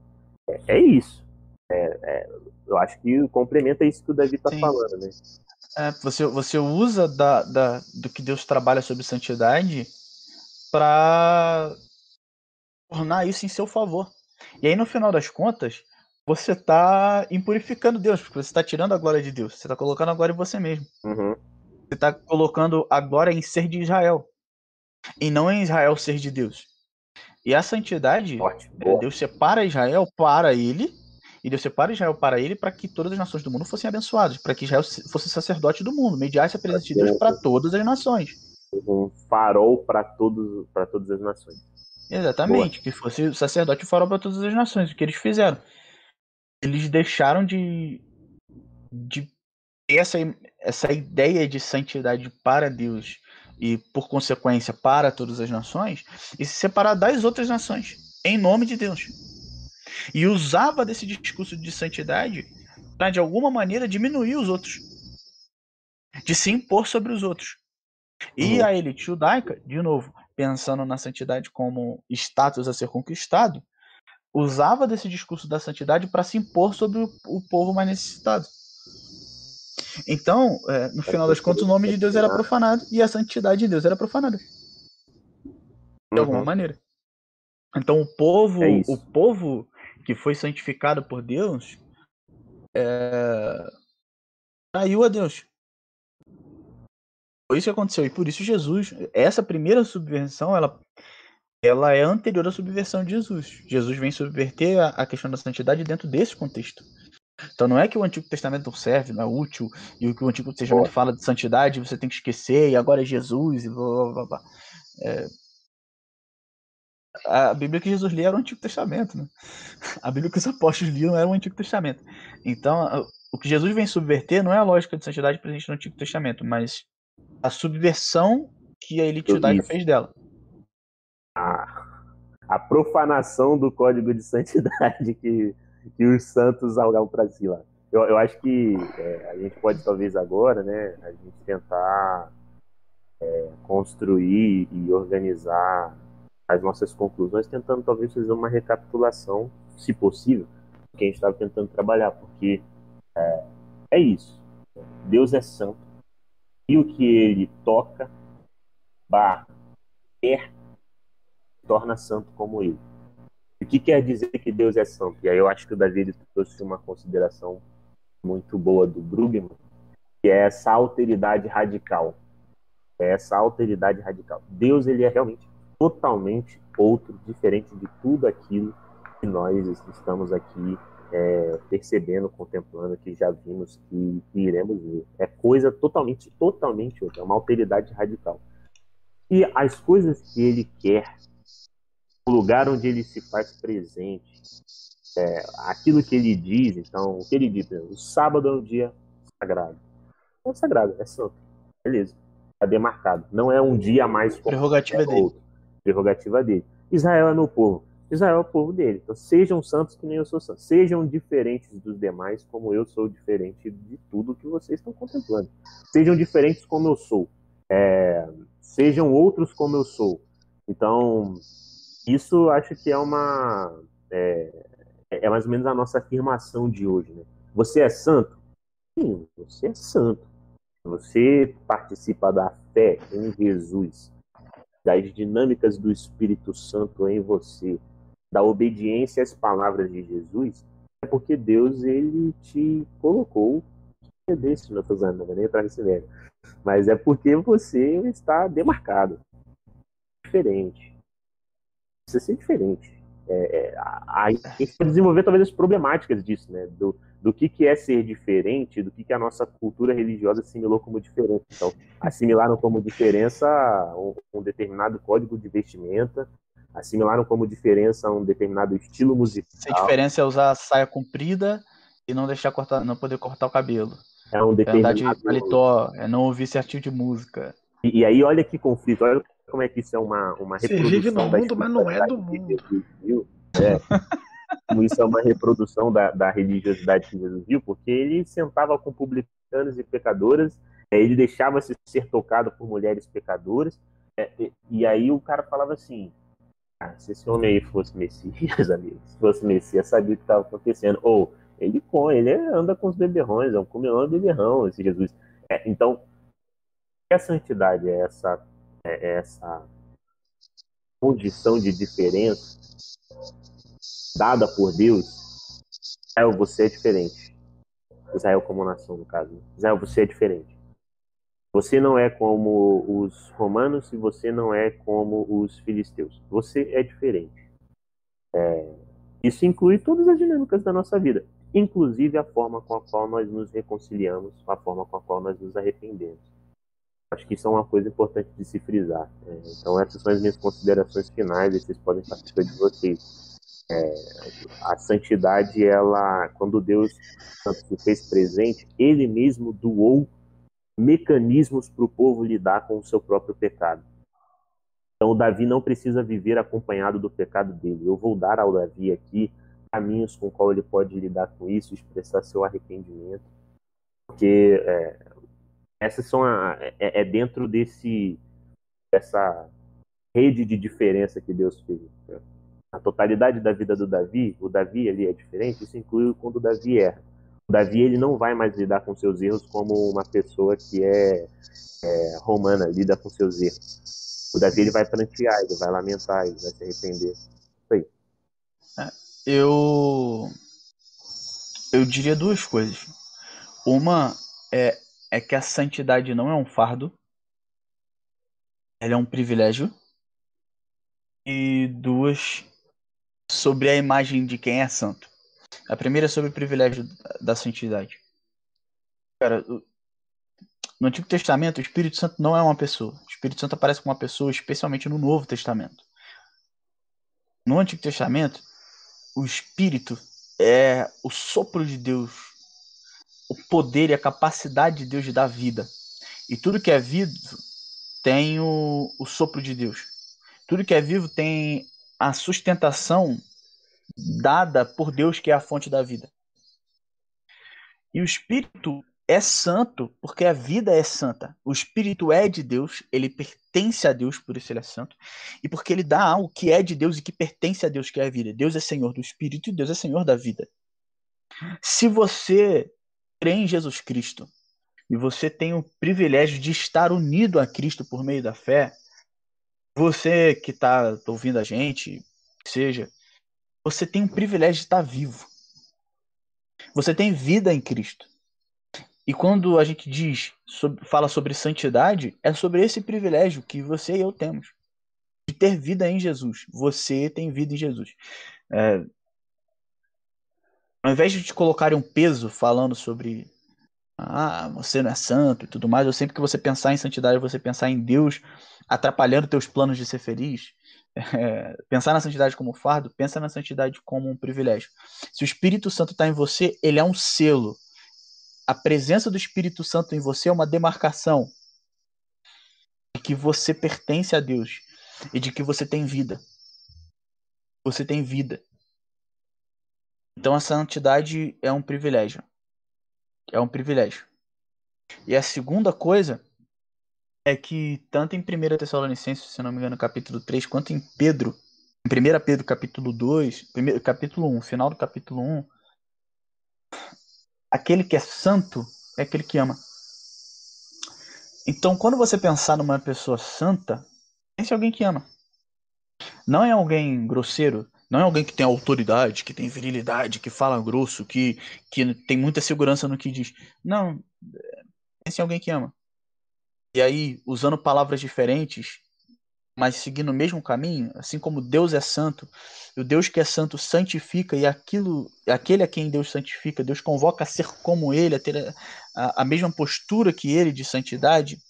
É, é isso. É, é eu acho que complementa isso que o Davi está falando, né? É, você, você usa da, da, do que Deus trabalha sobre santidade para tornar isso em seu favor. E aí, no final das contas, você está impurificando Deus, porque você está tirando a glória de Deus. Você está colocando a glória em você mesmo. Uhum. Você está colocando a glória em ser de Israel. E não em Israel ser de Deus. E a santidade, Ótimo. É, Deus separa Israel para ele, e Deus separa Israel para ele para que todas as nações do mundo fossem abençoadas, para que Israel fosse sacerdote do mundo, mediasse a presença de Deus para todas as nações. Um farol para todos, para todas as nações. Exatamente, Boa. que fosse sacerdote e farol para todas as nações, o que eles fizeram. Eles deixaram de, de ter essa, essa ideia de santidade para Deus e, por consequência, para todas as nações, e se separar das outras nações, em nome de Deus. E usava desse discurso de santidade para, de alguma maneira, diminuir os outros, de se impor sobre os outros. E uhum. a elite judaica, de novo, pensando na santidade como status a ser conquistado, usava desse discurso da santidade para se impor sobre o, o, povo mais necessitado. Então, é, no final das contas, o nome de Deus era profanado e a santidade de Deus era profanada. De alguma uhum. maneira. Então, o povo, é o povo que foi santificado por Deus, é, traiu a Deus. Foi isso que aconteceu. E por isso Jesus, essa primeira subversão, ela, ela é anterior à subversão de Jesus. Jesus vem subverter a, a questão da santidade dentro desse contexto. Então não é que o Antigo Testamento não serve, não é útil, e o que o Antigo Testamento fala de santidade você tem que esquecer, e agora é Jesus, e blá blá blá. É... A Bíblia que Jesus lia era o Antigo Testamento, né? A Bíblia que os apóstolos liam era o Antigo Testamento. Então, o que Jesus vem subverter não é a lógica de santidade presente no Antigo Testamento, mas a subversão que a elite judaica fez dela. A, a profanação do código de santidade que, que os santos algavam para si lá. Eu, eu acho que é, a gente pode, talvez agora, né, a gente tentar é, construir e organizar as nossas conclusões, tentando talvez fazer uma recapitulação, se possível, que a gente estava tentando trabalhar, porque é, é isso. Deus é santo e o que ele toca, barra, quer, torna santo como ele. O que quer dizer que Deus é santo? E aí eu acho que o Davi trouxe uma consideração muito boa do Brugman, que é essa alteridade radical. É essa alteridade radical. Deus ele é realmente totalmente outro, diferente de tudo aquilo que nós estamos aqui é, percebendo, contemplando, que já vimos que, iremos ver. É coisa totalmente, totalmente outra, é uma alteridade radical. E as coisas que ele quer, o lugar onde ele se faz presente, é, aquilo que ele diz, então, o que ele diz, o sábado é um dia sagrado. É sagrado, é santo. Beleza. Está demarcado. Não é um dia mais Prerrogativa dele. Outro. Prerrogativa dele. Israel é meu povo. Israel é o povo dele. Então sejam santos que nem eu sou santo. Sejam diferentes dos demais, como eu sou diferente de tudo que vocês estão contemplando. Sejam diferentes como eu sou. É... Sejam outros como eu sou. Então, isso acho que é uma. É, é mais ou menos a nossa afirmação de hoje. Né? Você é santo? Sim, você é santo. Você participa da fé em Jesus, das dinâmicas do Espírito Santo em você, da obediência às palavras de Jesus, é porque Deus ele te colocou é desse, não usando, não vou nem entrar nesse mérito, mas é porque você está demarcado, diferente. Precisa ser diferente. É, é, a, a gente pode desenvolver talvez as problemáticas disso, né? Do, do que, que é ser diferente, do que, que a nossa cultura religiosa assimilou como diferente. Então, assimilaram como diferença um, um determinado código de vestimenta, assimilaram como diferença um determinado estilo musical. A diferença é usar saia comprida e não deixar cortar, não poder cortar o cabelo. É um determinado. É andar de paletó, é não ouvir certo de música. E, e, aí olha que conflito, olha como é que isso é uma, uma reprodução. Você vive no mundo, mas não é do mundo. É. como isso é uma reprodução da, da religiosidade que Jesus viu, porque ele sentava com publicanos e pecadoras, é, ele deixava-se ser tocado por mulheres pecadoras, é, e, e aí o cara falava assim, ah, se esse homem aí fosse Messias, amigo, se fosse Messias, sabia o que estava acontecendo. Ou ele com, ele anda com os beberrões, é um comilão beberrão, esse Jesus. É, então, a santidade é essa, essa condição de diferença dada por Deus. Israel, você é diferente. Israel como nação, no caso. Né? Israel, você é diferente. Você não é como os romanos e você não é como os filisteus. Você é diferente. É, isso inclui todas as dinâmicas da nossa vida, inclusive a forma com a qual nós nos reconciliamos, a forma com a qual nós nos arrependemos. Acho que isso é uma coisa importante de se frisar. É, então, essas são as minhas considerações finais, e vocês podem participar de vocês. é, a santidade, ela, quando Deus se fez presente, Ele mesmo doou mecanismos para o povo lidar com o seu próprio pecado. Então, Davi não precisa viver acompanhado do pecado dele. Eu vou dar ao Davi aqui caminhos com qual ele pode lidar com isso, expressar seu arrependimento, porque é, essas são a, é, é, dentro desse dessa rede de diferença que Deus fez. Né? A totalidade da vida do Davi, o Davi ali é diferente. Isso inclui quando o Davi erra. O Davi ele não vai mais lidar com seus erros como uma pessoa que é, é romana lida com seus erros. O Davi ele vai prantear, ele vai lamentar, ele vai se arrepender. Isso aí. É, eu eu diria duas coisas. Uma é, é que a santidade não é um fardo, ela é um privilégio. E duas, sobre a imagem de quem é santo. A primeira é sobre o privilégio da santidade. Cara, no Antigo Testamento, o Espírito Santo não é uma pessoa. O Espírito Santo aparece como uma pessoa, especialmente no Novo Testamento. No Antigo Testamento, o Espírito é o sopro de Deus, o poder e a capacidade de Deus de dar vida. E tudo que é vivo tem o, o sopro de Deus. Tudo que é vivo tem a sustentação dada por Deus, que é a fonte da vida. E o Espírito é santo porque a vida é santa. O Espírito é de Deus, ele pertence a Deus, por isso ele é santo, e porque ele dá algo que é de Deus e que pertence a Deus, que é a vida. Deus é Senhor do Espírito e Deus é Senhor da vida. Se você crê em Jesus Cristo e você tem o privilégio de estar unido a Cristo por meio da fé, você que está ouvindo a gente, seja, você tem o privilégio de estar vivo. Você tem vida em Cristo. E quando a gente diz, fala sobre santidade, é sobre esse privilégio que você e eu temos de ter vida em Jesus. Você tem vida em Jesus. É, ao invés de te colocarem um peso falando sobre ah, você não é santo e tudo mais, eu sempre que você pensar em santidade, você pensar em Deus atrapalhando teus planos de ser feliz, é, pensar na santidade como fardo, pensa na santidade como um privilégio. Se o Espírito Santo está em você, ele é um selo. A presença do Espírito Santo em você é uma demarcação de que você pertence a Deus e de que você tem vida. Você tem vida. Então a santidade é um privilégio. É um privilégio. E a segunda coisa é que tanto em 1 Tessalonicenses, se não me engano, capítulo 3, quanto em Pedro, em 1 Pedro capítulo 2, primeiro, capítulo 1, final do capítulo 1, aquele que é santo é aquele que ama. Então, quando você pensar numa pessoa santa, pense em alguém que ama. Não é alguém grosseiro, não é alguém que tem autoridade, que tem virilidade, que fala grosso, que, que tem muita segurança no que diz. Não, pense em alguém que ama. E aí, usando palavras diferentes, mas seguindo o mesmo caminho, assim como Deus é santo, o Deus que é santo santifica, e aquilo, aquele a quem Deus santifica, Deus convoca a ser como ele, a ter a, a mesma postura que ele de santidade.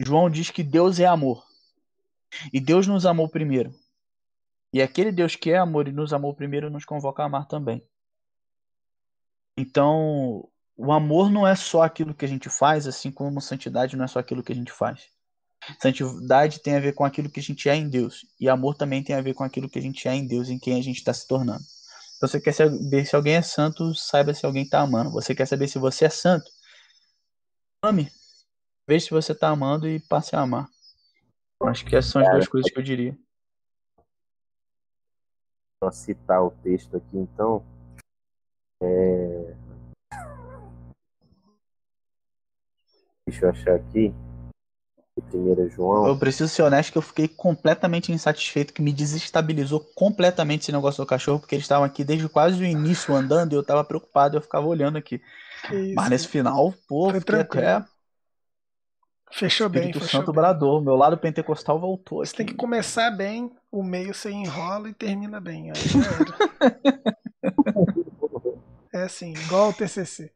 João diz que Deus é amor. E Deus nos amou primeiro. E aquele Deus que é amor e nos amou primeiro nos convoca a amar também. Então, o amor não é só aquilo que a gente faz, assim como santidade não é só aquilo que a gente faz. Santidade tem a ver com aquilo que a gente é em Deus. E amor também tem a ver com aquilo que a gente é em Deus, em quem a gente está se tornando. Então, você quer saber se alguém é santo, saiba se alguém está amando. Você quer saber se você é santo? Ame. Veja se você está amando e passe a amar. Acho que essas são as duas coisas que eu diria. Vou citar o texto aqui, então. É... Deixa eu achar aqui. Primeira João. Eu preciso ser honesto que eu fiquei completamente insatisfeito, que me desestabilizou completamente esse negócio do cachorro, porque eles estavam aqui desde quase o início andando e eu tava preocupado, eu ficava olhando aqui. Mas nesse final, pô, Foi fiquei até. Fechou bem, fechou Santo bem. Brador, meu lado pentecostal voltou. Você aqui. tem que começar bem, o meio você enrola e termina bem. Aí já era. é assim, igual o TCC.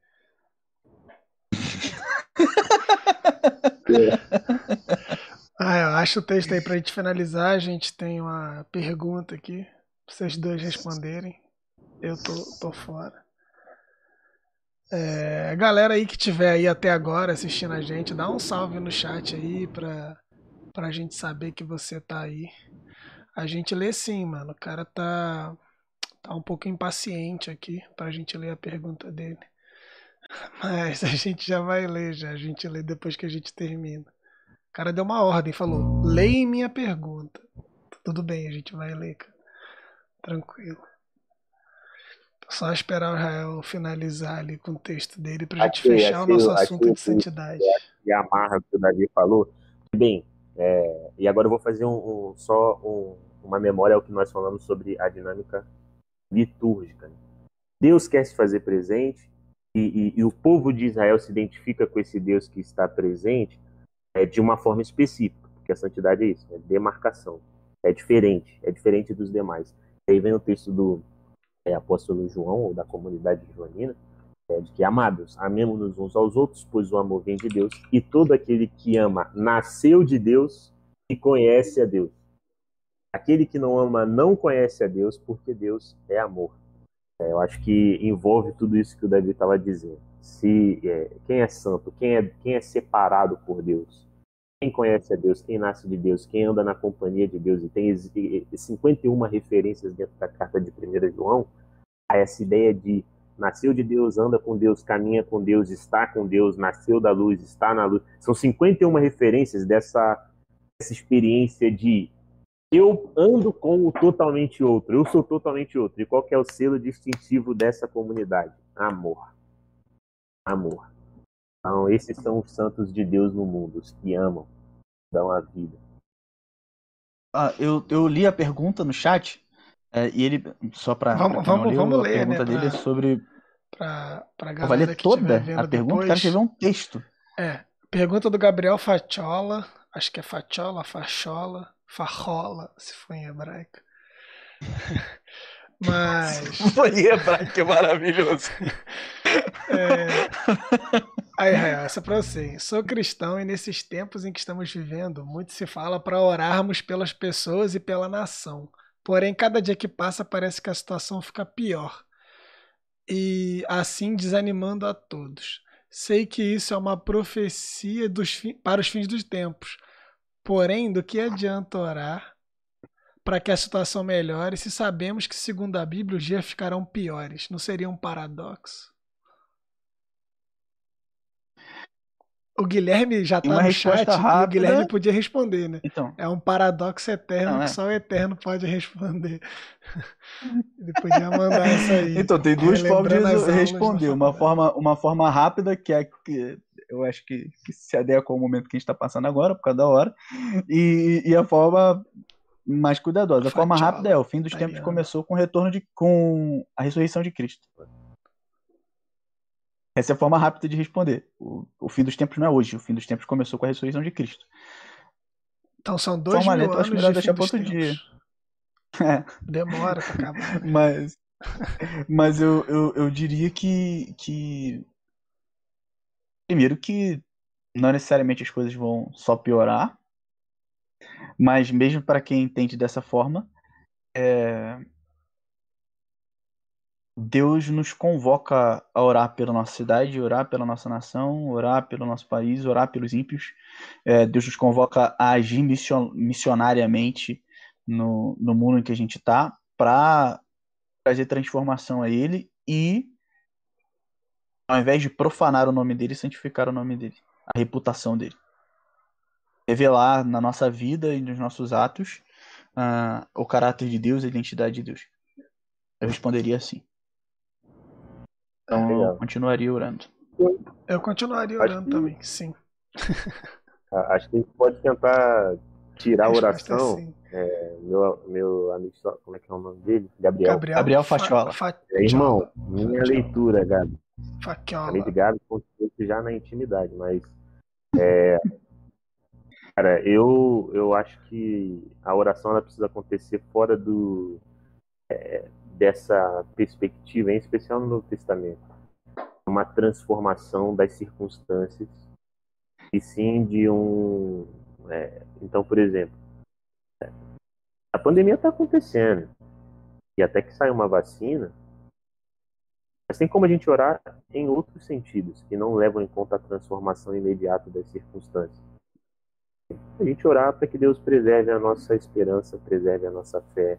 ah, eu acho o texto aí pra gente finalizar. A gente tem uma pergunta aqui vocês dois responderem. Eu tô, tô fora. É, galera aí que tiver aí até agora assistindo a gente, dá um salve no chat aí pra, pra gente saber que você tá aí. A gente lê sim, mano. O cara tá, tá um pouco impaciente aqui pra gente ler a pergunta dele. Mas a gente já vai ler, já. A gente lê depois que a gente termina. O cara deu uma ordem, falou: leia minha pergunta. Tudo bem, a gente vai ler, cara. Tranquilo. Só esperar o Israel finalizar ali com o texto dele pra gente fechar o nosso assunto de santidade. E amarra o que o Davi falou. Bem, é, e agora eu vou fazer um, um só um, uma memória ao que nós falamos sobre a dinâmica litúrgica. Deus quer se fazer presente e, e, e, o povo de Israel se identifica com esse Deus que está presente é, de uma forma específica, porque a santidade é isso, é demarcação, é diferente, é diferente dos demais. Aí vem o texto do é, apóstolo João, ou da comunidade joanina, de que, amados, amemos-nos uns aos outros, pois o amor vem de Deus, e todo aquele que ama nasceu de Deus e conhece a Deus. Aquele que não ama não conhece a Deus, porque Deus é amor. É, eu acho que envolve tudo isso que o Davi estava dizendo. Se é, quem é santo, quem é, quem é separado por Deus, quem conhece a Deus, quem nasce de Deus, quem anda na companhia de Deus, e tem 51 referências dentro da carta de 1 João, a essa ideia de nasceu de Deus, anda com Deus, caminha com Deus, está com Deus, nasceu da luz, está na luz. São 51 referências dessa, dessa experiência de eu ando com o totalmente outro, eu sou totalmente outro. E qual é o selo distintivo dessa comunidade? Amor. Amor. Então, esses são os santos de Deus no mundo, os que amam, dão a vida. Ah, eu, eu li a pergunta no chat é, e ele, só para vamos, vamos, leu, vamos ler, a pergunta né, dele pra, é sobre. Pra, pra galera vai ler toda a pergunta, o cara escreveu um texto. É, pergunta do Gabriel Fatiola, acho que é Fatiola, Fachola. Farrola, se for em hebraico. Mas. Foi em hebraico, é maravilhoso. É... Aí, Rael, essa é pra você. Sou cristão e nesses tempos em que estamos vivendo, muito se fala para orarmos pelas pessoas e pela nação. Porém, cada dia que passa parece que a situação fica pior. E assim desanimando a todos. Sei que isso é uma profecia para os fins dos tempos Porém, do que adianta orar para que a situação melhore se sabemos que, segundo a Bíblia, os dias ficarão piores? Não seria um paradoxo? O Guilherme já está no chat rápida. e o Guilherme podia responder, né? Então. É um paradoxo eterno não, é. que só o eterno pode responder. Ele podia mandar isso aí. Então, tem duas formas de responder. Uma forma, uma forma rápida, que é que eu acho que, que se adequa ao momento que a gente está passando agora, por causa da hora, e, e a forma mais cuidadosa. A forma rápida é: o fim dos tempos começou com o retorno de. com a ressurreição de Cristo. Essa é a forma rápida de responder. O, o fim dos tempos não é hoje, o fim dos tempos começou com a ressurreição de Cristo. Então são dois forma mil lenta, anos acho melhor de deixar para outro dia. É. Demora pra acabar. Mas, mas eu, eu, eu diria que, que Primeiro que não necessariamente as coisas vão só piorar, mas mesmo para quem entende dessa forma, é... Deus nos convoca a orar pela nossa cidade, orar pela nossa nação, orar pelo nosso país, orar pelos ímpios. É, Deus nos convoca a agir missionariamente no, no mundo em que a gente está para trazer transformação a Ele e ao invés de profanar o nome dele, santificar o nome dele, a reputação dele. Revelar na nossa vida e nos nossos atos uh, o caráter de Deus, a identidade de Deus. Eu responderia assim. Então eu continuaria orando. Eu continuaria orando que... também, sim. Acho que a gente pode tentar tirar a oração. Assim. É, meu, meu amigo, como é que é o nome dele? Gabriel. Gabriel, Gabriel Fatiola. Fa é, irmão, minha leitura, Gabi. Além de Gabi, já na intimidade, mas é, cara, eu, eu acho que a oração ela precisa acontecer fora do é, dessa perspectiva, em especial no Novo Testamento, uma transformação das circunstâncias e sim de um, é, então, por exemplo, a pandemia está acontecendo, e até que saia uma vacina, mas tem como a gente orar em outros sentidos, que não levam em conta a transformação imediata das circunstâncias. A gente orar para que Deus preserve a nossa esperança, preserve a nossa fé,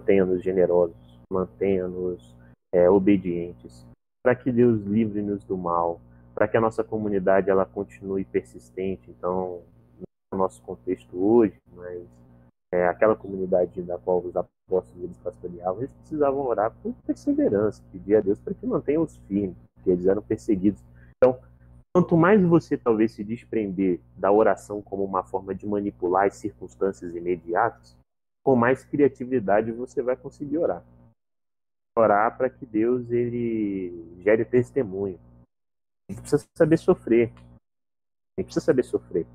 mantenha-nos generosos, mantenha-nos é, obedientes, para que Deus livre-nos do mal, para que a nossa comunidade ela continue persistente. Então, no nosso contexto hoje, mas é, aquela comunidade da qual os apóstolos eles pastoreavam, eles precisavam orar com perseverança, pedir a Deus para que mantenha os firmes, porque eles eram perseguidos. Então, quanto mais você talvez se desprender da oração como uma forma de manipular as circunstâncias imediatas, com mais criatividade você vai conseguir orar. Orar para que Deus ele gere testemunho. A gente precisa saber sofrer. A gente precisa saber sofrer.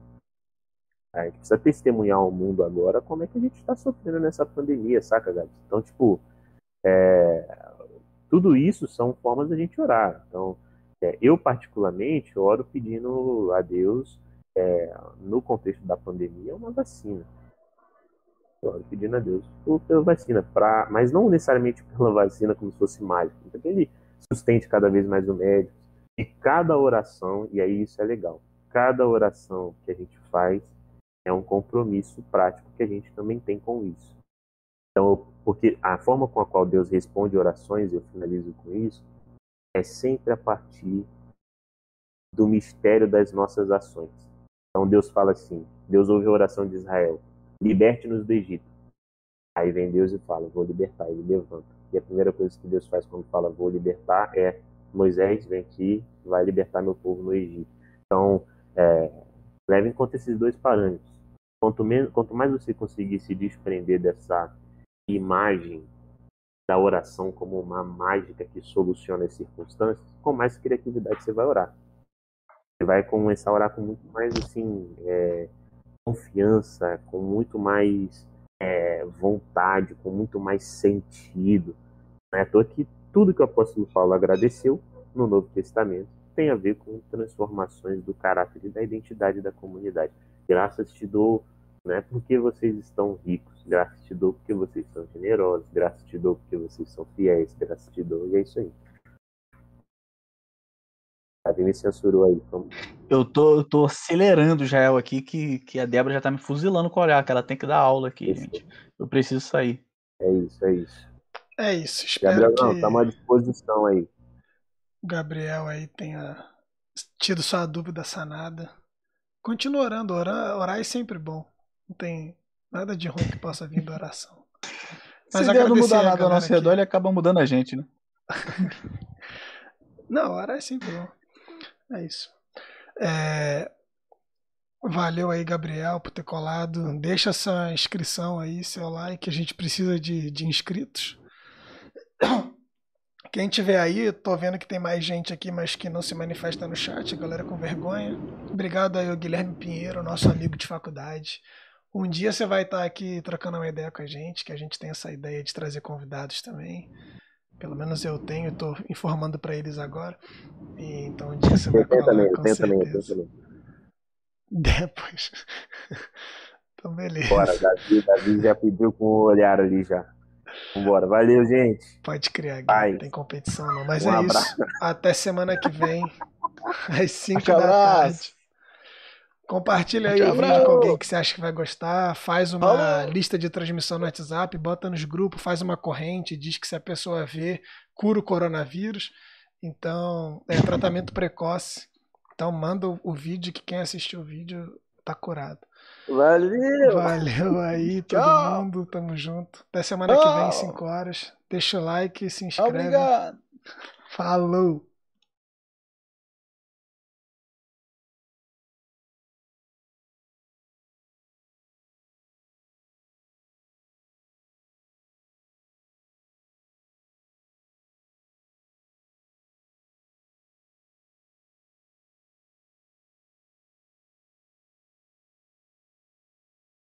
A gente precisa testemunhar ao mundo agora como é que a gente está sofrendo nessa pandemia, saca, Gabi? Então, tipo, é... tudo isso são formas da gente orar. Então, é, eu particularmente oro pedindo a Deus, é, no contexto da pandemia, uma vacina. Oro pedindo a Deus pela vacina, pra... mas não necessariamente pela vacina como se fosse mágica. Então, que ele sustente cada vez mais o médico. E cada oração, e aí isso é legal, cada oração que a gente faz é um compromisso prático que a gente também tem com isso. Então, porque a forma com a qual Deus responde orações, eu finalizo com isso, é sempre a partir do mistério das nossas ações. Então Deus fala assim: Deus ouve a oração de Israel, liberte-nos do Egito. Aí vem Deus e fala: Vou libertar. Ele levanta. E a primeira coisa que Deus faz quando fala vou libertar é: Moisés, vem aqui, vai libertar meu povo no Egito. Então, é, leve em conta esses dois parâmetros. Quanto, menos, quanto mais você conseguir se desprender dessa imagem da oração como uma mágica que soluciona as circunstâncias, com mais criatividade você vai orar. Você vai começar a orar com muito mais assim é, confiança, com muito mais é, vontade, com muito mais sentido. Não é à toa que tudo que o apóstolo Paulo agradeceu no Novo Testamento tem a ver com transformações do caráter e da identidade da comunidade. Graças te dou não é porque vocês estão ricos, graças te dou porque vocês são generosos, graças te dou porque vocês são fiéis, graças te dou, e é isso aí. A censurou aí. Como... Eu tô, eu tô acelerando o Jael aqui, que, que a Débora já tá me fuzilando com o olhar, que ela tem que dar aula aqui, isso. gente. Eu preciso sair. É isso, é isso. É isso. Espero Gabriel, que... não, tá à disposição aí. O Gabriel aí tenha tido sua dúvida sanada. Continua orando, orar, orar é sempre bom. Não tem nada de ruim que possa vir da oração. Mas Se Deus não mudar nada ao nosso redor, ele acaba mudando a gente, né? não, orar é sempre bom. É isso. É... Valeu aí, Gabriel, por ter colado. Deixa essa inscrição aí, seu like. A gente precisa de, de inscritos. Quem tiver aí, tô vendo que tem mais gente aqui, mas que não se manifesta no chat, a galera com vergonha. Obrigado aí Guilherme Pinheiro, nosso amigo de faculdade. Um dia você vai estar aqui trocando uma ideia com a gente, que a gente tem essa ideia de trazer convidados também. Pelo menos eu tenho, estou informando para eles agora. E, então dia você vai colar, também, com certeza. Também, também. Depois. então beleza. Bora, Davi, Davi já pediu com o olhar ali já. Vambora, valeu, gente. Pode criar, não tem competição não. Mas um é abraço. isso. Até semana que vem, às 5 da tarde. Compartilha aí o vídeo com alguém que você acha que vai gostar. Faz uma lista de transmissão no WhatsApp, bota nos grupos, faz uma corrente, diz que se a pessoa vê, cura o coronavírus. Então, é tratamento precoce. Então, manda o vídeo que quem assistiu o vídeo tá curado. Valeu! Valeu aí, todo Tchau. mundo. Tamo junto. Até semana Tchau. que vem, 5 horas. Deixa o like, se inscreve. Obrigado. Falou!